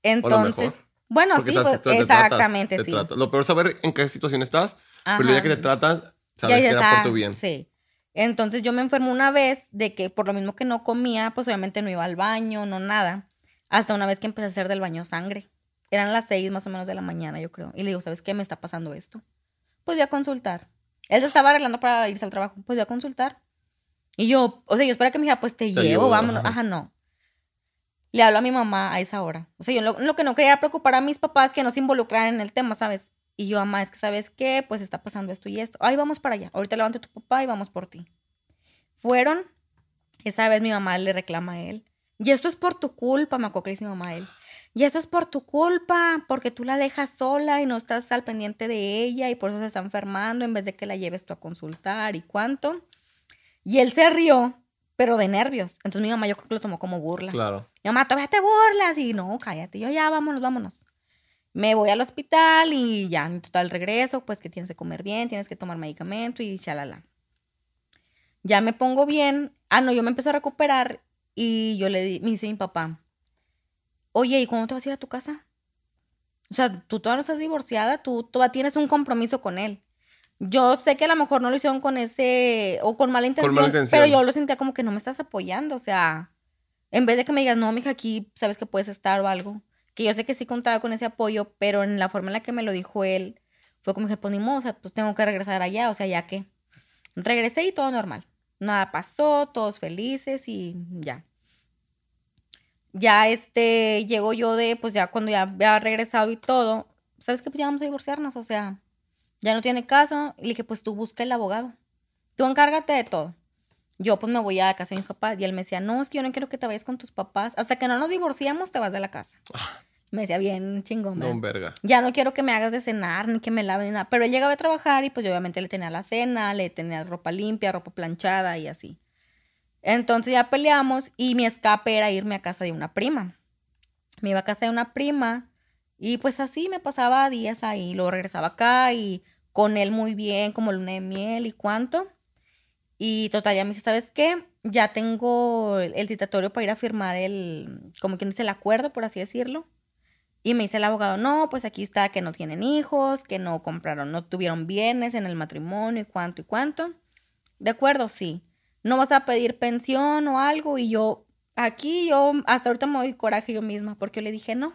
Entonces, bueno, Porque sí, pues, te- te tratas, exactamente, te sí. tratas. Lo peor es saber en qué situación estás, Ajá. pero ya que te tratan, sabes Ya que era por "Ah, tu bien. Sí. Entonces yo me enfermo una vez de que por lo mismo que no comía, pues obviamente no iba al baño, no nada. Hasta una vez que empecé a hacer del baño sangre. Eran las seis más o menos de la mañana, yo creo. Y le digo, ¿sabes qué? Me está pasando esto. Pues voy a consultar. Él se estaba arreglando para irse al trabajo. Pues voy a consultar. Y yo, o sea, yo espero que me diga, pues te, Te llevo, llevo, vámonos. ajá. Ajá, no. Le hablo a mi mamá a esa hora. O sea, yo lo, lo que no quería preocupar a mis papás que no se involucraran en el tema, ¿sabes? Y yo, mamá, es que sabes qué, pues está pasando esto y esto. Ay, vamos para allá. Ahorita levante a tu papá y vamos por ti. Fueron. Esa vez mi mamá le reclama a él. Y esto es por tu culpa, me acuerdo que mi mamá a él. Y eso es por tu culpa, porque tú la dejas sola y no estás al pendiente de ella y por eso se está enfermando en vez de que la lleves tú a consultar y cuánto. Y él se rió, pero de nervios. Entonces mi mamá yo creo que lo tomó como burla. Claro. Mi mamá, todavía te burlas. Y no, cállate. Yo ya, vámonos, vámonos. Me voy al hospital y ya, en total regreso, pues que tienes que comer bien, tienes que tomar medicamento y chalala. Ya me pongo bien. Ah, no, yo me empiezo a recuperar y yo le di, me dice mi papá, oye, ¿y cuándo te vas a ir a tu casa? O sea, tú todavía no estás divorciada, tú todavía tienes un compromiso con él. Yo sé que a lo mejor no lo hicieron con ese, o con mala intención, mala intención. pero yo lo sentía como que no me estás apoyando, o sea, en vez de que me digas, no, mija, aquí sabes que puedes estar o algo, que yo sé que sí contaba con ese apoyo, pero en la forma en la que me lo dijo él, fue como que, pues ni modo, o sea, pues tengo que regresar allá, o sea, ya que regresé y todo normal. Nada pasó, todos felices y ya. Ya este, llego yo de, pues ya cuando ya había regresado y todo, ¿sabes qué? Pues ya vamos a divorciarnos, o sea, ya no tiene caso. Y le dije, pues tú busca el abogado. Tú encárgate de todo. Yo pues me voy a la casa de mis papás y él me decía, no, es que yo no quiero que te vayas con tus papás. Hasta que no nos divorciamos, te vas de la casa. Me decía, bien chingón. No, verga. Ya no quiero que me hagas de cenar, ni que me laven, ni nada. Pero él llegaba a trabajar y pues yo obviamente le tenía la cena, le tenía ropa limpia, ropa planchada y así. Entonces ya peleamos y mi escape era irme a casa de una prima. Me iba a casa de una prima y pues así me pasaba días ahí. Luego regresaba acá y con él muy bien, como luna de miel y cuánto. Y total, ya me dice, ¿sabes qué? Ya tengo el, citatorio para ir a firmar el, como quien dice, el acuerdo, por así decirlo. Y me dice el abogado, no, pues aquí está que no tienen hijos, que no compraron, no tuvieron bienes en el matrimonio y cuánto y cuánto. De acuerdo, sí. No vas a pedir pensión o algo. Y yo, aquí yo, hasta ahorita me doy coraje yo misma, porque yo le dije, no,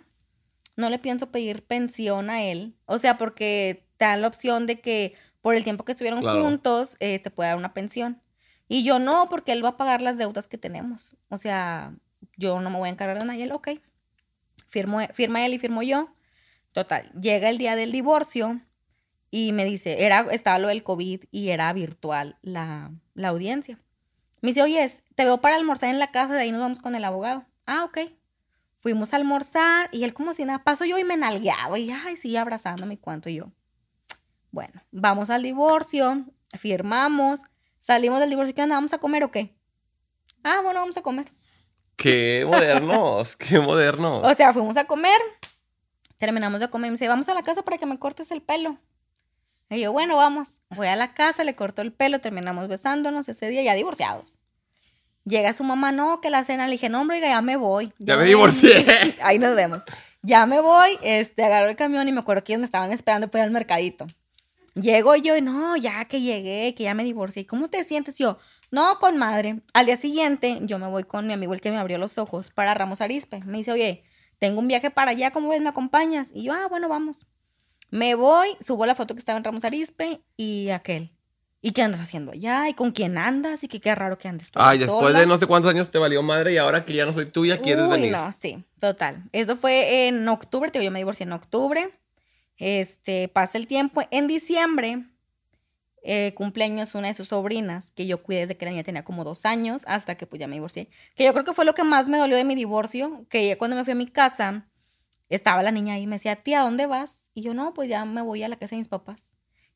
no le pienso pedir pensión a él. O sea, porque te dan la opción de que por el tiempo que estuvieron Claro. juntos, eh, te puede dar una pensión. Y yo no, porque él va a pagar las deudas que tenemos. O sea, yo no me voy a encargar de él, ok. Firmo, firma él y firmo yo. Total, llega el día del divorcio y me dice, era, estaba lo del COVID y era virtual la, la audiencia. Me dice, oye, te veo para almorzar en la casa, de ahí nos vamos con el abogado. Ah, ok. Fuimos a almorzar y él como si nada, paso yo y me nalgueaba y, ay, sí, abrazándome y cuánto y yo. Bueno, vamos al divorcio, firmamos, salimos del divorcio, ¿qué onda? ¿Vamos a comer o qué? Ah, bueno, vamos a comer. Qué modernos, *laughs* qué modernos. O sea, fuimos a comer, terminamos de comer y me dice, vamos a la casa para que me cortes el pelo. Y yo, bueno, vamos. Voy a la casa, le corto el pelo, terminamos besándonos ese día, ya divorciados. Llega su mamá, no, que la cena. Le dije, no, hombre, ya me voy. Ya me divorcié. *laughs* Ahí nos vemos. Ya me voy, este, agarro el camión y me acuerdo que ellos me estaban esperando para ir al mercadito. Llego yo y no, ya que llegué, que ya me divorcié. ¿Cómo te sientes? Y yo, no, con madre. Al día siguiente, yo me voy con mi amigo, el que me abrió los ojos, para Ramos Arispe. Me dice, oye, tengo un viaje para allá, ¿cómo ves? ¿Me acompañas? Y yo, ah, bueno, vamos. Me voy, subo la foto que estaba en Ramos Arispe y aquel. ¿Y qué andas haciendo allá? ¿Y con quién andas? Y que qué raro que andes tú Ay, después sola. de no sé cuántos años te valió madre y ahora que ya no soy tuya, quieres Uy, venir. no, sí, total. Eso fue en octubre, te digo, yo me divorcié en octubre. Este, pasa el tiempo. En diciembre, eh, cumpleaños una de sus sobrinas, que yo cuidé desde que la niña tenía como dos años, hasta que pues ya me divorcié. Que yo creo que fue lo que más me dolió de mi divorcio, que cuando me fui a mi casa, estaba la niña ahí y me decía, tía, ¿a dónde vas? Y yo, no, pues ya me voy a la casa de mis papás.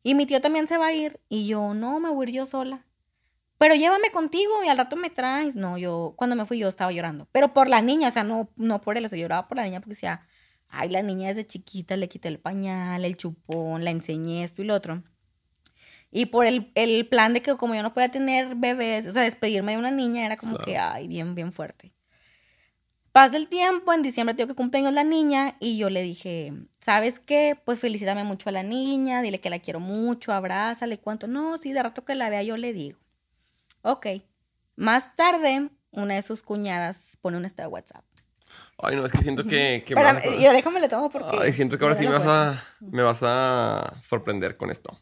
Y mi tío también se va a ir. Y yo, no, me voy a ir yo sola. Pero llévame contigo y al rato me traes. No, yo, cuando me fui yo estaba llorando. Pero por la niña, o sea, no, no por él, o sea, lloraba por la niña porque decía, ay, la niña desde chiquita le quité el pañal, el chupón, la enseñé esto y lo otro. Y por el, el plan de que como yo no podía tener bebés, o sea, despedirme de una niña era como que, ay, bien, bien fuerte. Pasa el tiempo, en diciembre tengo que cumpleaños la niña y yo le dije, ¿sabes qué? Pues felicítame mucho a la niña, dile que la quiero mucho, abrázale, cuánto. No, sí, de rato que la vea yo le digo. Ok. Más tarde, una de sus cuñadas pone un estado de WhatsApp. Ay, no, es que siento que, que vas a- yo déjame le tomo porque... Ay, siento que ahora sí me vas, a, me vas a sorprender con esto.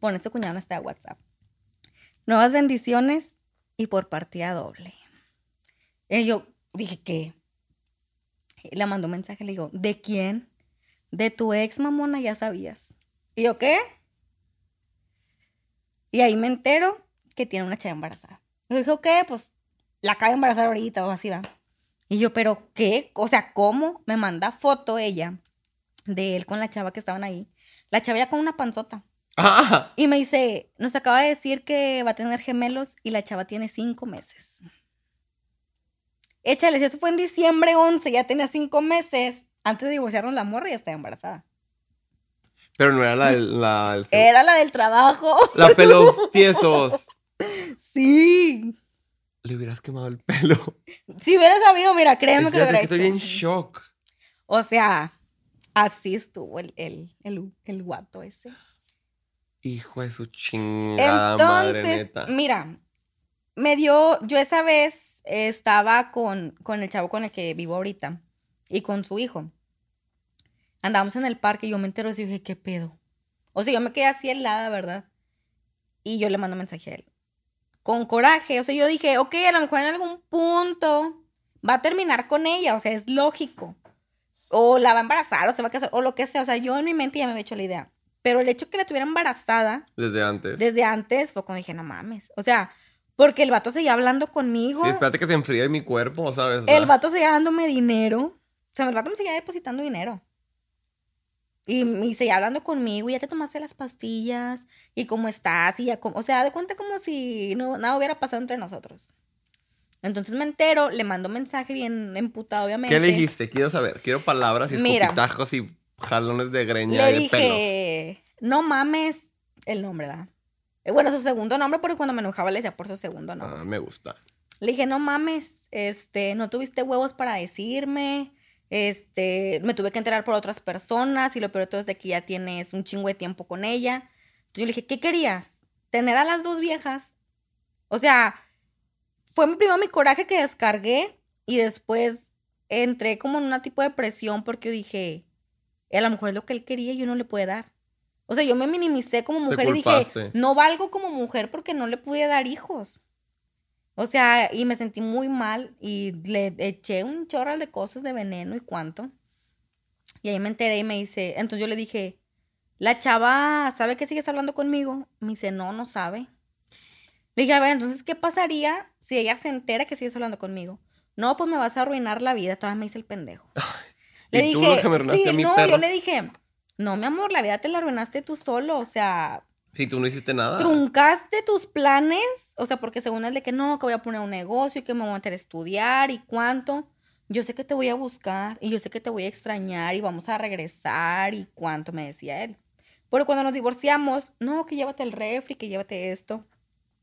Pone su cuñado un estado de WhatsApp. Nuevas bendiciones y por partida doble. Y yo dije, ¿qué? Y le mandó un mensaje, le digo, ¿de quién? De tu ex mamona, ya sabías. Y yo, ¿qué? Y ahí me entero que tiene una chava embarazada. Yo dije, ¿qué? Pues la acaba de embarazar ahorita o así va. Y yo, ¿pero qué? O sea, ¿cómo? Me manda foto ella de él con la chava que estaban ahí. La chava ya con una panzota. ¡Ah! Y me dice, nos acaba de decir que va a tener gemelos y la chava tiene cinco meses. Échale, si eso fue en diciembre 11, ya tenía cinco meses. Antes de divorciarnos la morra ya estaba embarazada. Pero no era la del... La, Era la del trabajo. la *laughs* pelos tiesos. Sí. Le hubieras quemado el pelo. Si hubiera sabido, mira, créeme que lo hubiera que estoy hecho. en shock. O sea, así estuvo el, el, el, el guato ese. Hijo de su chingada madre Entonces, neta. mira, me dio, yo esa vez estaba con, con el chavo con el que vivo ahorita y con su hijo. Andábamos en el parque y yo me entero y dije, ¿qué pedo? O sea, yo me quedé así helada, ¿verdad? Y yo le mando mensaje a él. Con coraje, o sea, yo dije, ok, a lo mejor en algún punto va a terminar con ella, o sea, es lógico. O la va a embarazar, o se va a casar, o lo que sea. O sea, yo en mi mente ya me había hecho la idea. Pero el hecho que la tuviera embarazada, Desde antes. desde antes fue cuando dije, no mames. O sea, porque el vato seguía hablando conmigo. Sí, espérate que se enfríe mi cuerpo, ¿sabes? el vato seguía dándome dinero. O sea, el vato me seguía depositando dinero. Y, y seguía hablando conmigo, y ya te tomaste las pastillas, y cómo estás, y ya como, o sea, de cuenta como si no, nada hubiera pasado entre nosotros. Entonces me entero, le mando mensaje bien emputado, obviamente. ¿Qué le dijiste? Quiero saber. Quiero palabras y Mira. escopitajos y jalones de greña Le y de pelos. dije, no mames el nombre, ¿verdad? Eh, Bueno, su segundo nombre, porque cuando me enojaba le decía por su segundo nombre. Ah, me gusta. Le dije, no mames, este, no tuviste huevos para decirme, este, me tuve que enterar por otras personas y lo peor de todo es de que ya tienes un chingo de tiempo con ella. Entonces yo le dije, ¿qué querías? ¿Tener a las dos viejas? O sea, fue mi primero mi coraje que descargué y después entré como en una tipo de presión porque dije, a lo mejor es lo que él quería y yo no le puede dar. O sea, yo me minimicé como mujer y dije, no valgo como mujer porque no le pude dar hijos. O sea, y me sentí muy mal y le eché un chorral de cosas de veneno y cuánto. Y ahí me enteré y me dice, entonces yo le dije, la chava, ¿sabe que sigues hablando conmigo? Me dice, no, no sabe. Le dije, a ver, entonces, ¿qué pasaría si ella se entera que sigues hablando conmigo? No, pues me vas a arruinar la vida. Todavía me dice el pendejo. ¿Y tú lo que me sí, a mi no, perro? yo le dije, no, mi amor, la vida te la arruinaste tú solo. O sea, Si tú no hiciste nada. truncaste tus planes, o sea, porque según es de que no, que voy a poner un negocio y que me voy a meter a estudiar y cuánto. Yo sé que te voy a buscar y yo sé que te voy a extrañar y vamos a regresar y cuánto, me decía él. Pero cuando nos divorciamos, no, que llévate el refri, que llévate esto.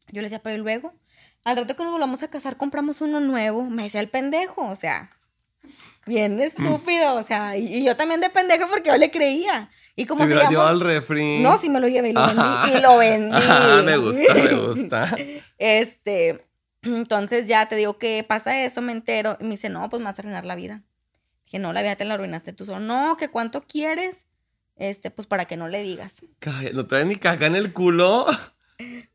Yo le decía, pero ¿y luego, al rato que nos volvamos a casar, compramos uno nuevo. Me decía el pendejo, o sea, bien estúpido, o sea, y, y yo también de pendejo porque yo le creía. Y como Te se llama... al refri. No, sí me lo llevé y lo vendí. Ajá. Y lo vendí. Ajá, *laughs* me gusta, me gusta. Este, entonces ya te digo que pasa eso, me entero. Y me dice, no, pues me vas a arruinar la vida. Dije, no, la vida te la arruinaste tú solo. No, que cuánto quieres. Este, pues para que no le digas. ¿No traes ni caca en el culo?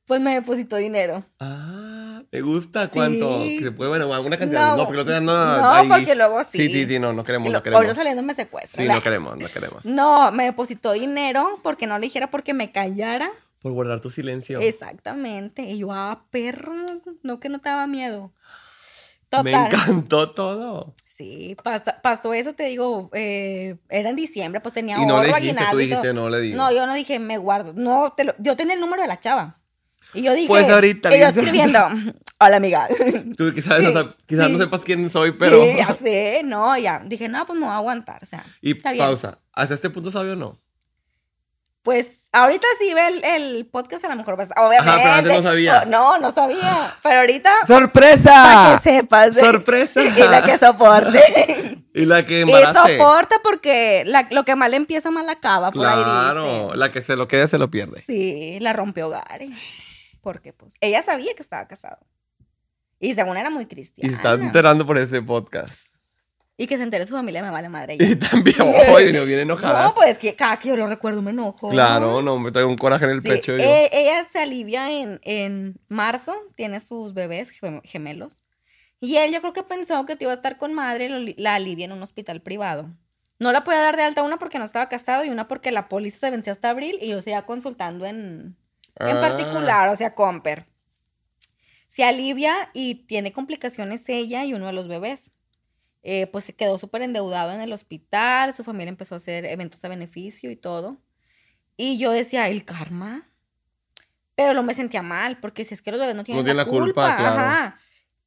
Pues me depositó dinero. Ah, me gusta. ¿Cuánto? Sí. Que se puede, bueno, alguna cantidad. No, No, porque no te dan nada. no, ahí. porque luego sí. Sí, sí, sí, no, no queremos, lo- no queremos. ahorita saliendo me secuestran. Sí, no queremos, no queremos. No, me depositó dinero porque no le dijera porque me callara. Por guardar tu silencio. Exactamente. Y yo, ah, perro, no que no te daba miedo. Me Total. encantó todo. Sí, pasa- pasó eso, te digo, eh, era en diciembre, pues tenía Y no ahorro, aguinaldo no le digo. No, yo no dije, me guardo. No, te lo- yo tenía el número de la chava. Y yo dije, Pues ahorita y yo escribiendo, *laughs* hola amiga. Tú quizás, no, Sí, sab- quizás sí. no sepas quién soy, pero. Sí, ya sé, no, ya. Dije, no, pues me voy a aguantar, o sea, Y está bien. pausa. ¿Hasta este punto sabio o no? Pues ahorita sí ve el, el podcast, a lo mejor vas, obviamente. pero antes no sabía. No, no sabía, pero ahorita, ¡Sorpresa! para que sepas. ¿eh? ¡Sorpresa! Y la que soporte. *laughs* Y la que y embarace. soporta porque la- lo que mal empieza, mal acaba, por ahí Claro, dice. la que se lo quede se lo pierde. Sí, la rompió hogares. Porque pues ella sabía que estaba casado. Y según era muy Y cristiana. se está enterando por este podcast. Y que se entere su familia me vale madre. ella. *laughs* Y también, hoy no viene enojada. No, pues que cada que yo lo recuerdo me enojo. Claro, no, me traigo un coraje en el Sí, pecho yo. eh, ella se alivia en, en marzo, tiene sus bebés gem- gemelos. Y él yo creo que pensó que te iba a estar con madre, lo la alivia en un hospital privado. No la podía dar de alta una porque no estaba casado y una porque la póliza se venció hasta abril y yo seguía consultando en, en Ah. particular, o sea, Comper. Se alivia y tiene complicaciones ella y uno de los bebés. Eh, pues se quedó súper endeudado en el hospital, su familia empezó a hacer eventos a beneficio y todo. Y yo decía, ¿el karma? Pero no me sentía mal, porque si es que los bebés no tienen tienen la culpa, claro. Ajá.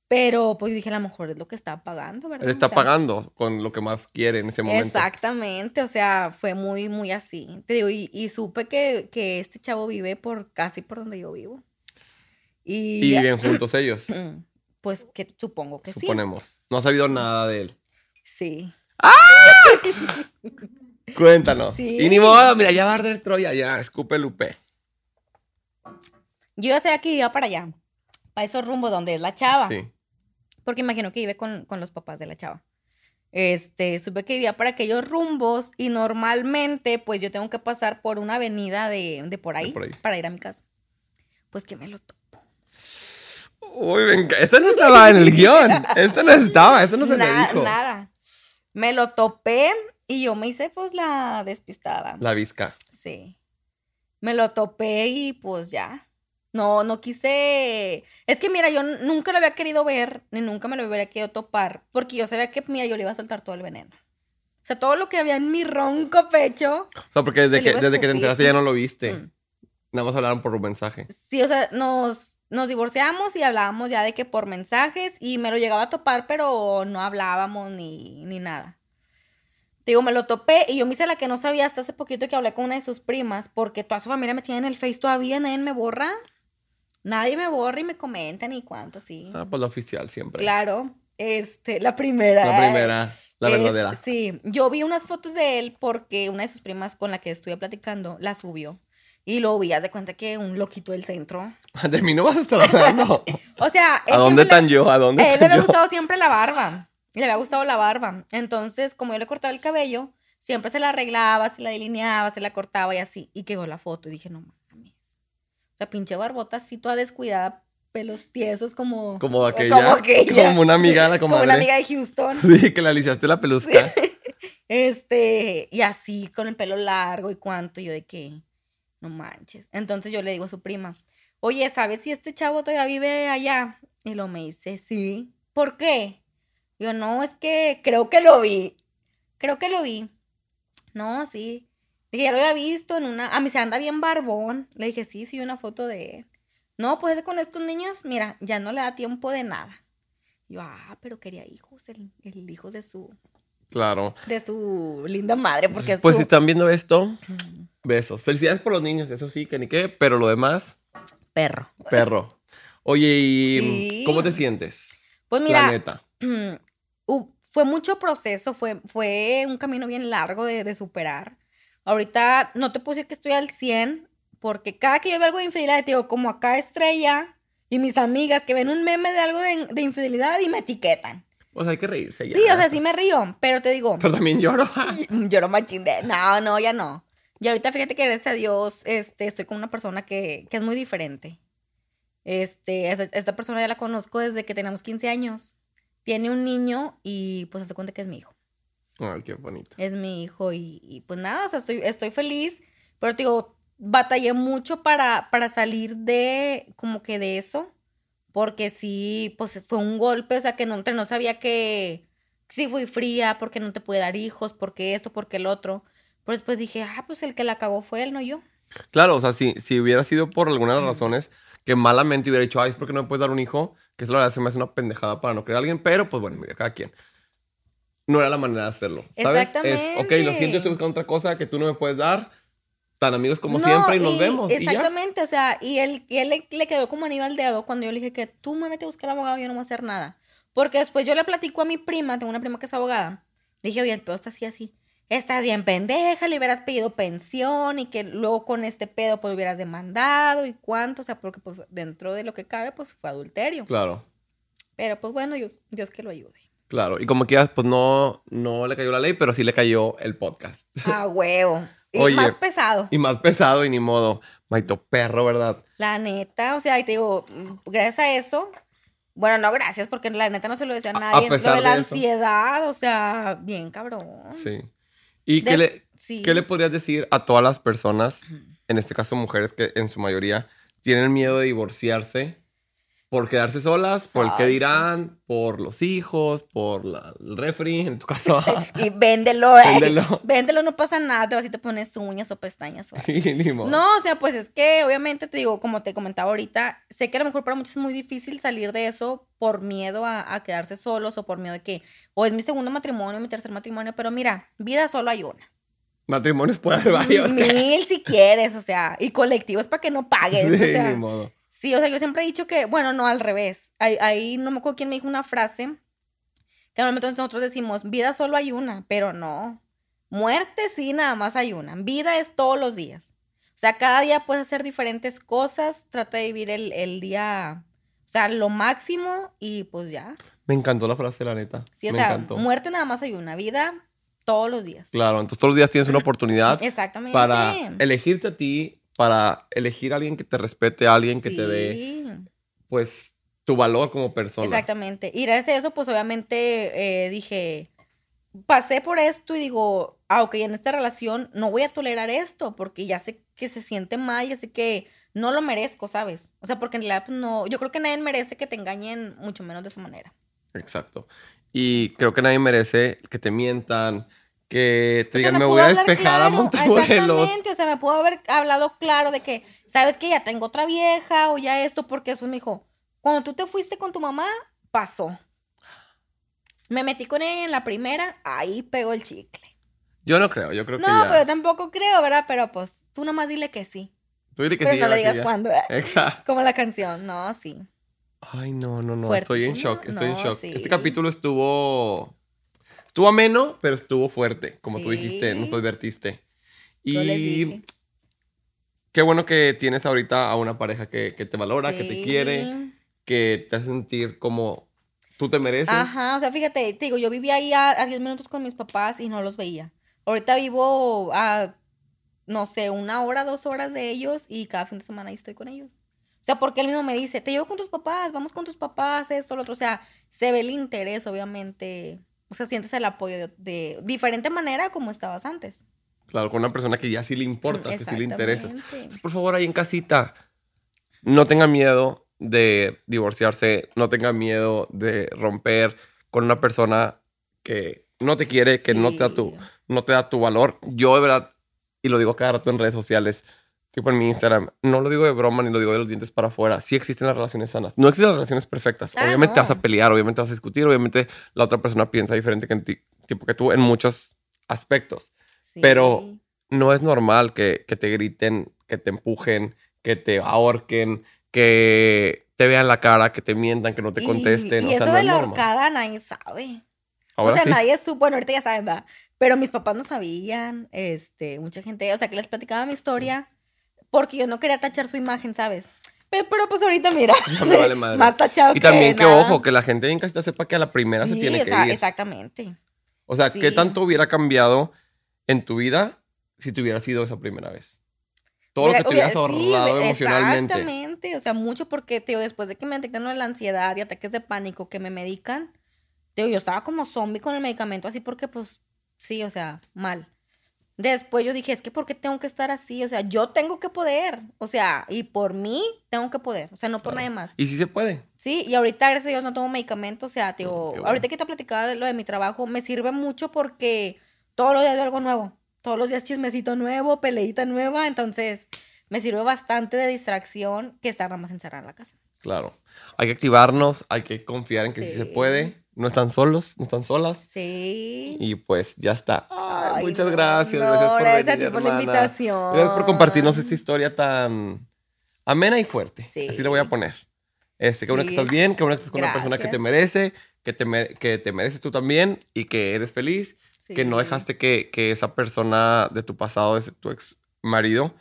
Pero pues yo dije, a lo mejor es lo que está pagando, ¿verdad? Él está O sea, pagando con lo que más quiere en ese momento. Exactamente, o sea, fue muy, muy así. Te digo, y, y supe que, que este chavo vive por casi por donde yo vivo. Y, Y viven juntos ellos, *clears throat* Pues que supongo que sí. suponemos. No has sabido nada de él. Sí. Cuéntanos. Sí. Y ni modo, mira, ya va a arder Troya, ya, escupe Lupe. Yo ya sabía que iba para allá, para esos rumbos donde es la chava. Sí. Porque imagino que vive con, con los papás de la chava. Este, supe que vivía para aquellos rumbos y normalmente pues yo tengo que pasar por una avenida de, de por, ahí, por ahí. para ir a mi casa. Pues que me lo topo. Uy, venga, esto no estaba en el guion. Esto no estaba, esto no se Nada, le dijo. nada. Me lo topé y yo me hice pues la despistada. La visca. Sí. Me lo topé y pues ya. No, no quise. Es que mira, yo nunca lo había querido ver, ni nunca me lo hubiera querido topar, porque yo sabía que, mira, yo le iba a soltar todo el veneno. O sea, todo lo que había en mi ronco pecho. O sea, porque desde que, desde que te enteraste ya no lo viste. Mm. Nada más hablaron por un mensaje. Sí, o sea, nos, nos divorciamos y hablábamos ya de que por mensajes y me lo llegaba a topar, pero no hablábamos ni, ni nada. Te Digo, me lo topé y yo me hice la que no sabía hasta hace poquito que hablé con una de sus primas, porque toda su familia me tiene en el Face todavía, nadie me borra. Nadie me borra y me comenta ni cuánto, sí. Ah, pues la oficial siempre. Claro, este, la primera. La primera, la Este, verdadera. sí, yo vi unas fotos de él porque una de sus primas con la que estuve platicando la subió. Y lo vi, haz de cuenta que un loquito del centro. *laughs* De mí no vas a estar hablando. *laughs* O sea, ¿A dónde tan yo? ¿A dónde *laughs* a él le había gustado siempre la barba. Y le había gustado la barba. Entonces, como yo le cortaba el cabello, siempre se la arreglaba, se la delineaba, se la cortaba y así. Y que veo la foto y dije, no mames. O sea, pinche barbota así toda descuidada, pelos tiesos como... Como aquella. Como aquella. Como una amiga, la Como una amiga de Houston. Sí, que le aliciaste la pelusca. Este, y así, con el pelo largo y cuánto, y yo de que, no manches. Entonces yo le digo a su prima, oye, ¿sabes si este chavo todavía vive allá? Y lo me dice, sí. ¿Por qué? Yo, no, es que creo que lo vi. Creo que lo vi. No, sí. Le dije, ya lo había visto en una. A mí se anda bien barbón. Le dije, sí, sí, una foto de él. No, pues con estos niños, mira, ya no le da tiempo de nada. Yo, ah, pero quería hijos, el, el hijo de su, Claro. de su linda madre, porque es Pues si están viendo esto, besos. Felicidades por los niños, eso sí, que ni qué, pero lo demás, perro. perro. Oye, ¿y Sí. cómo te sientes? Pues La mira, neta. *clears throat* hu- fue mucho proceso, fue, fue un camino bien largo de, de superar. Ahorita no te puedo decir que estoy al 100, porque cada que yo veo algo de infidelidad, te digo, como acá estrella y mis amigas que ven un meme de algo de, de infidelidad y me etiquetan. Pues hay que reírse ya. Sí, o sea, sí me río, pero te digo, Pero también lloro. *laughs* Lloro machín de... No, no, ya no. Y ahorita fíjate que gracias a Dios este, estoy con una persona que, que es muy diferente. Este, esta, esta persona ya la conozco desde que tenemos 15 años. Tiene un niño y pues se cuenta que es mi hijo. Ay, qué bonito. Es mi hijo y, y, pues nada, o sea, estoy, estoy feliz. Pero te digo, batallé mucho para, para salir de como que de eso. Porque sí, pues fue un golpe, o sea, que no, no sabía que sí fui fría, porque no te pude dar hijos, porque esto, porque el otro. Pero después dije, ah, pues el que la acabó fue él, no yo. Claro, o sea, si, si hubiera sido por alguna de las razones que malamente hubiera dicho, ay, es porque no me puedes dar un hijo, que eso la verdad se me hace una pendejada para no querer a alguien, pero pues bueno, mira, cada quien. No era la manera de hacerlo, ¿sabes? Es, ok, lo Exactamente. siento, estoy buscando otra cosa que tú no me puedes dar, tan amigos como No, siempre y nos vemos. y. Exactamente, o sea, y él, y él le, le quedó como anillo al dedo cuando yo le dije que tú me vete a buscar abogado, yo no voy a hacer nada. Porque después yo le platico a mi prima, tengo una prima que es abogada, le dije, oye, el pedo está así, así. Estás bien pendeja, le hubieras pedido pensión y que luego con este pedo pues hubieras demandado y cuánto, o sea, porque pues dentro de lo que cabe pues fue adulterio. Claro, Pero pues bueno, Dios, Dios que lo ayude. claro. Y como quieras, pues no, no le cayó la ley, pero sí le cayó el podcast. A huevo. Y Oye. más pesado. Y más pesado y ni modo. Maito perro, ¿verdad? La neta, o sea, y te digo, gracias a eso, bueno, no gracias, porque la neta no se lo decía a A- a nadie. Lo pesar de la de ansiedad, o sea, bien cabrón. Sí. ¿Y qué le, sí. qué le podrías decir a todas las personas, en este caso mujeres que en su mayoría tienen miedo de divorciarse por quedarse solas, por el que Ay, sí. dirán, por los hijos, por la- el refri, en tu caso. *laughs* Y véndelo, eh. Véndelo. Véndelo, no pasa nada, te vas y te pones uñas o pestañas. o *laughs* algo. Y ni modo. No, o sea, pues es que obviamente te digo, como te comentaba ahorita, sé que a lo mejor para muchos es muy difícil salir de eso por miedo a, a quedarse solos o por miedo de que o es mi segundo matrimonio, mi tercer matrimonio, pero mira, vida solo hay una. Matrimonios puede haber varios. Mil si quieres, o sea, y colectivos para que no pagues. o *laughs* Sí, sea. ni modo. Sí, o sea, yo siempre he dicho que, bueno, no, al revés. Ahí, ahí no me acuerdo quién me dijo una frase que normalmente nosotros decimos, vida solo hay una, pero no. Muerte sí, nada más hay una. Vida es todos los días. O sea, cada día puedes hacer diferentes cosas, trata de vivir el, el día, o sea, lo máximo y pues ya. Me encantó la frase, la neta. Sí, o Me sea, encantó. muerte nada más hay una, vida todos los días. Claro, entonces todos los días tienes una oportunidad *laughs* Exactamente. para elegirte a ti, para elegir a alguien que te respete, a alguien que te dé, pues, tu valor como persona. Exactamente. Y gracias a eso, pues obviamente eh, dije, pasé por esto y digo, ah, ok, en esta relación no voy a tolerar esto porque ya sé que se siente mal, ya sé que no lo merezco, ¿sabes? O sea, porque en realidad pues, no, yo creo que nadie merece que te engañen mucho menos de esa manera. Exacto. Y creo que nadie merece que te mientan, que te O sea, digan, me pudo voy a hablar despejar a claro, Montemorelos. Exactamente, o sea, me pudo haber hablado claro de que, ¿sabes que Ya tengo otra vieja o ya esto, porque después me dijo, cuando tú te fuiste con tu mamá, pasó. Me metí con ella en la primera, ahí pegó el chicle. Yo no creo, yo creo que No, ya. pero yo tampoco creo, ¿verdad? Pero pues tú nomás dile que sí. Tú dile que pero sí, no le digas cuándo. *laughs* Exacto. Como la canción, no, sí. Ay, no, no, no. Estoy en shock, estoy en No, shock. sí. Este capítulo estuvo. Estuvo ameno, pero estuvo fuerte, como tú Sí. dijiste, nos advertiste. Y Yo les dije. qué bueno que tienes ahorita a una pareja que, que te valora, que te Sí. quiere, que te hace sentir como tú te mereces. Ajá, o sea, fíjate, te digo, yo vivía ahí a, a 10 minutos con mis papás y no los veía. Ahorita vivo a, no sé, una hora, dos horas de ellos y cada fin de semana ahí estoy con ellos. O sea, porque él mismo me dice, te llevo con tus papás, vamos con tus papás, esto, lo otro. O sea, se ve el interés, obviamente. O sea, sientes el apoyo de, de diferente manera como estabas antes. Claro, con una persona que ya sí le importa, que sí le interesa. Entonces, por favor, ahí en casita, no tengan miedo de divorciarse, no tengan miedo de romper con una persona que no te quiere, que no te da tu, Sí. no te da tu valor. Yo de verdad, y lo digo cada rato en redes sociales, tipo en mi Instagram, no lo digo de broma ni lo digo de los dientes para afuera. Sí existen las relaciones sanas. No existen las relaciones perfectas. Ah, obviamente no. vas a pelear, obviamente vas a discutir, obviamente la otra persona piensa diferente que en ti, tipo que tú en muchos aspectos. Sí. Pero no es normal que, que te griten, que te empujen, que te ahorquen, que te vean la cara, que te mientan, que no te contesten. Y, o sea, eso no de es la normal. horcada nadie sabe. Ahora o sea, sí. nadie supo, bueno, ahorita ya saben, ¿verdad? Pero mis papás no sabían, este, mucha gente, o sea, que les platicaba mi historia porque yo no quería tachar su imagen, ¿sabes? Pero, pero pues ahorita mira, Ya me vale madre. *laughs* más tachado Y también que, ojo, que la gente en casita sepa que a la primera se Sí, tiene o que sea, ir. Exactamente. O sea, ¿qué sí. tanto hubiera cambiado en tu vida si te hubiera sido esa primera vez? Todo lo que te hubieras sí, ahorrado emocionalmente. Exactamente, o sea, mucho porque, te digo, después de que me detectaron la ansiedad y ataques de pánico que me medican, te digo, yo estaba como zombie con el medicamento así porque, pues, sí, o sea, mal. Después yo dije, es que ¿por qué tengo que estar así? O sea, yo tengo que poder, o sea, y por mí tengo que poder, o sea, no por Claro. nadie más. Y sí se puede. Sí, y ahorita, gracias a Dios, no tomo medicamentos. O sea, te digo, bueno. ahorita que te platicaba de lo de mi trabajo, me sirve mucho porque todos los días veo algo nuevo. Todos los días chismecito nuevo, peleita nueva. Entonces, me sirve bastante de distracción que estar nada más encerrada en la casa. Claro. Hay que activarnos, hay que confiar en que sí, Sí. se puede. No están solos, no están solas. Sí. Y pues ya está. Ay, Ay, muchas gracias. no, gracias por gracias a venir, ti por la invitación. Gracias por compartirnos esta historia tan amena y fuerte. Sí. Así le voy a poner. Este, qué bueno que Sí. estás bien, qué bueno que estás con una persona que te Gracias. merece, que te, me- que te mereces tú también y que eres feliz, que no Sí. dejaste que, que esa persona de tu pasado, ese, tu ex marido,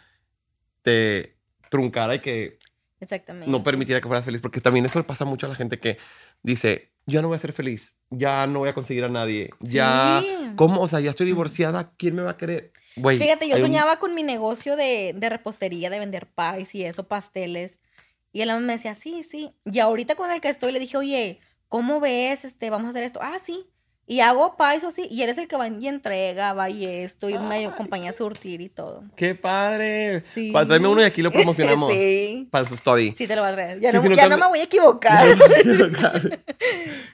te truncara y que Exactamente. no permitiera que fueras feliz, porque también eso le pasa mucho a la gente que dice, yo no voy a ser feliz, ya no voy a conseguir a nadie, ya, Sí. ¿cómo? O sea, ya estoy divorciada, ¿quién me va a querer? Güey, Fíjate, yo un- soñaba con mi negocio de, de repostería, de vender pies y eso, pasteles. Y él me decía, sí, sí. Y ahorita con el que estoy le dije, oye, ¿cómo ves? Este, vamos a hacer esto. Ah, sí. Y hago pais o así, y eres el que va y entrega, va y esto, y me acompaña a surtir y todo. ¡Qué padre! Sí. Para traerme uno y aquí lo *laughs* promocionamos. Sí. Para su study. Sí, te lo voy a traer. Ya, Sí, no, sí, no ya *laughs* no me voy a equivocar. *laughs*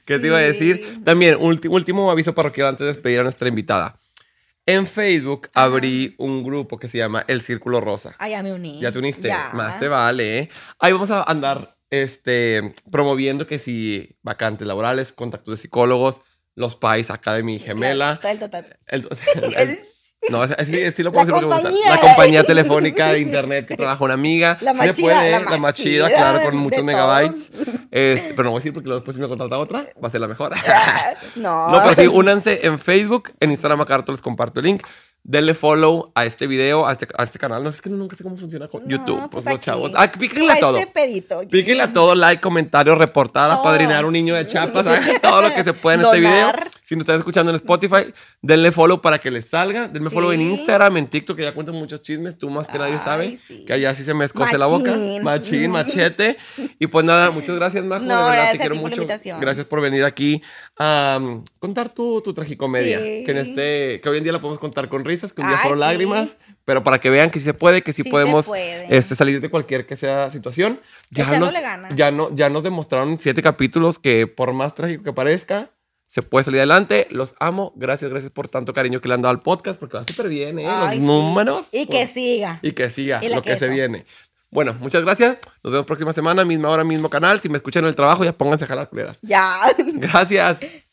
¿Qué te iba a decir? Sí. También, último aviso parroquial antes de despedir a nuestra invitada. En Facebook abrí un grupo que se llama El Círculo Rosa. Ah, ya me uní. Ya te uniste, Ya. más te vale. ¿eh? Ahí vamos a andar este, promoviendo que si vacantes laborales, contactos de psicólogos, los pais Academy Gemela. Claro, total, total. El- *laughs* El- *laughs* el- no, sí lo puedo La decir porque me gusta. compañía. La compañía telefónica *laughs* de internet que trabaja una amiga. La Sí más se chida, puede, la la más chida, chida claro, con muchos megabytes. Este, pero no voy a decir porque después si me contrata otra, va a ser la mejor. No. No, pero sí, únanse en Facebook, en Instagram acá les comparto el link. Denle follow a este video, a este, a este canal. No sé, es que nunca sé cómo funciona con No, YouTube. Pues, pues aquí. chavos. Ah, píquenle a todo. Este pedito. Píquenle a todo, like, comentario, reportar, Todo. apadrinar un niño de chapas, *laughs* todo lo que se pueda en este video. Si nos están escuchando en Spotify, denle follow para que les salga. Denle Sí. follow en Instagram, en TikTok, que ya cuento muchos chismes. Tú más que nadie Ay, sabe. sí. Que allá sí se me escoce la boca. Machín. Machete. *laughs* Y pues nada, muchas gracias, Majo. No, de verdad, gracias te quiero por mucho. invitación. Gracias por venir aquí a um, contar tu, tu tragicomedia. Sí. Que en este, que hoy en día la podemos contar con risas, que un día Ay, fueron sí. lágrimas. Pero para que vean que sí se puede, que sí, Sí podemos este, salir de cualquier que sea situación. Ya nos, ganas. ya, no, ya nos demostraron siete capítulos que por más trágico que parezca, se puede salir adelante. Los amo. Gracias, gracias por tanto cariño que le han dado al podcast, porque va súper bien, ¿eh? Ay, Los sí. números. Y que siga. Y que siga Y lo que se queso. viene. Bueno, muchas gracias. Nos vemos próxima semana, misma hora, mismo canal. Si me escuchan en el trabajo, ya pónganse a jalar culeras. Ya. Gracias. *laughs*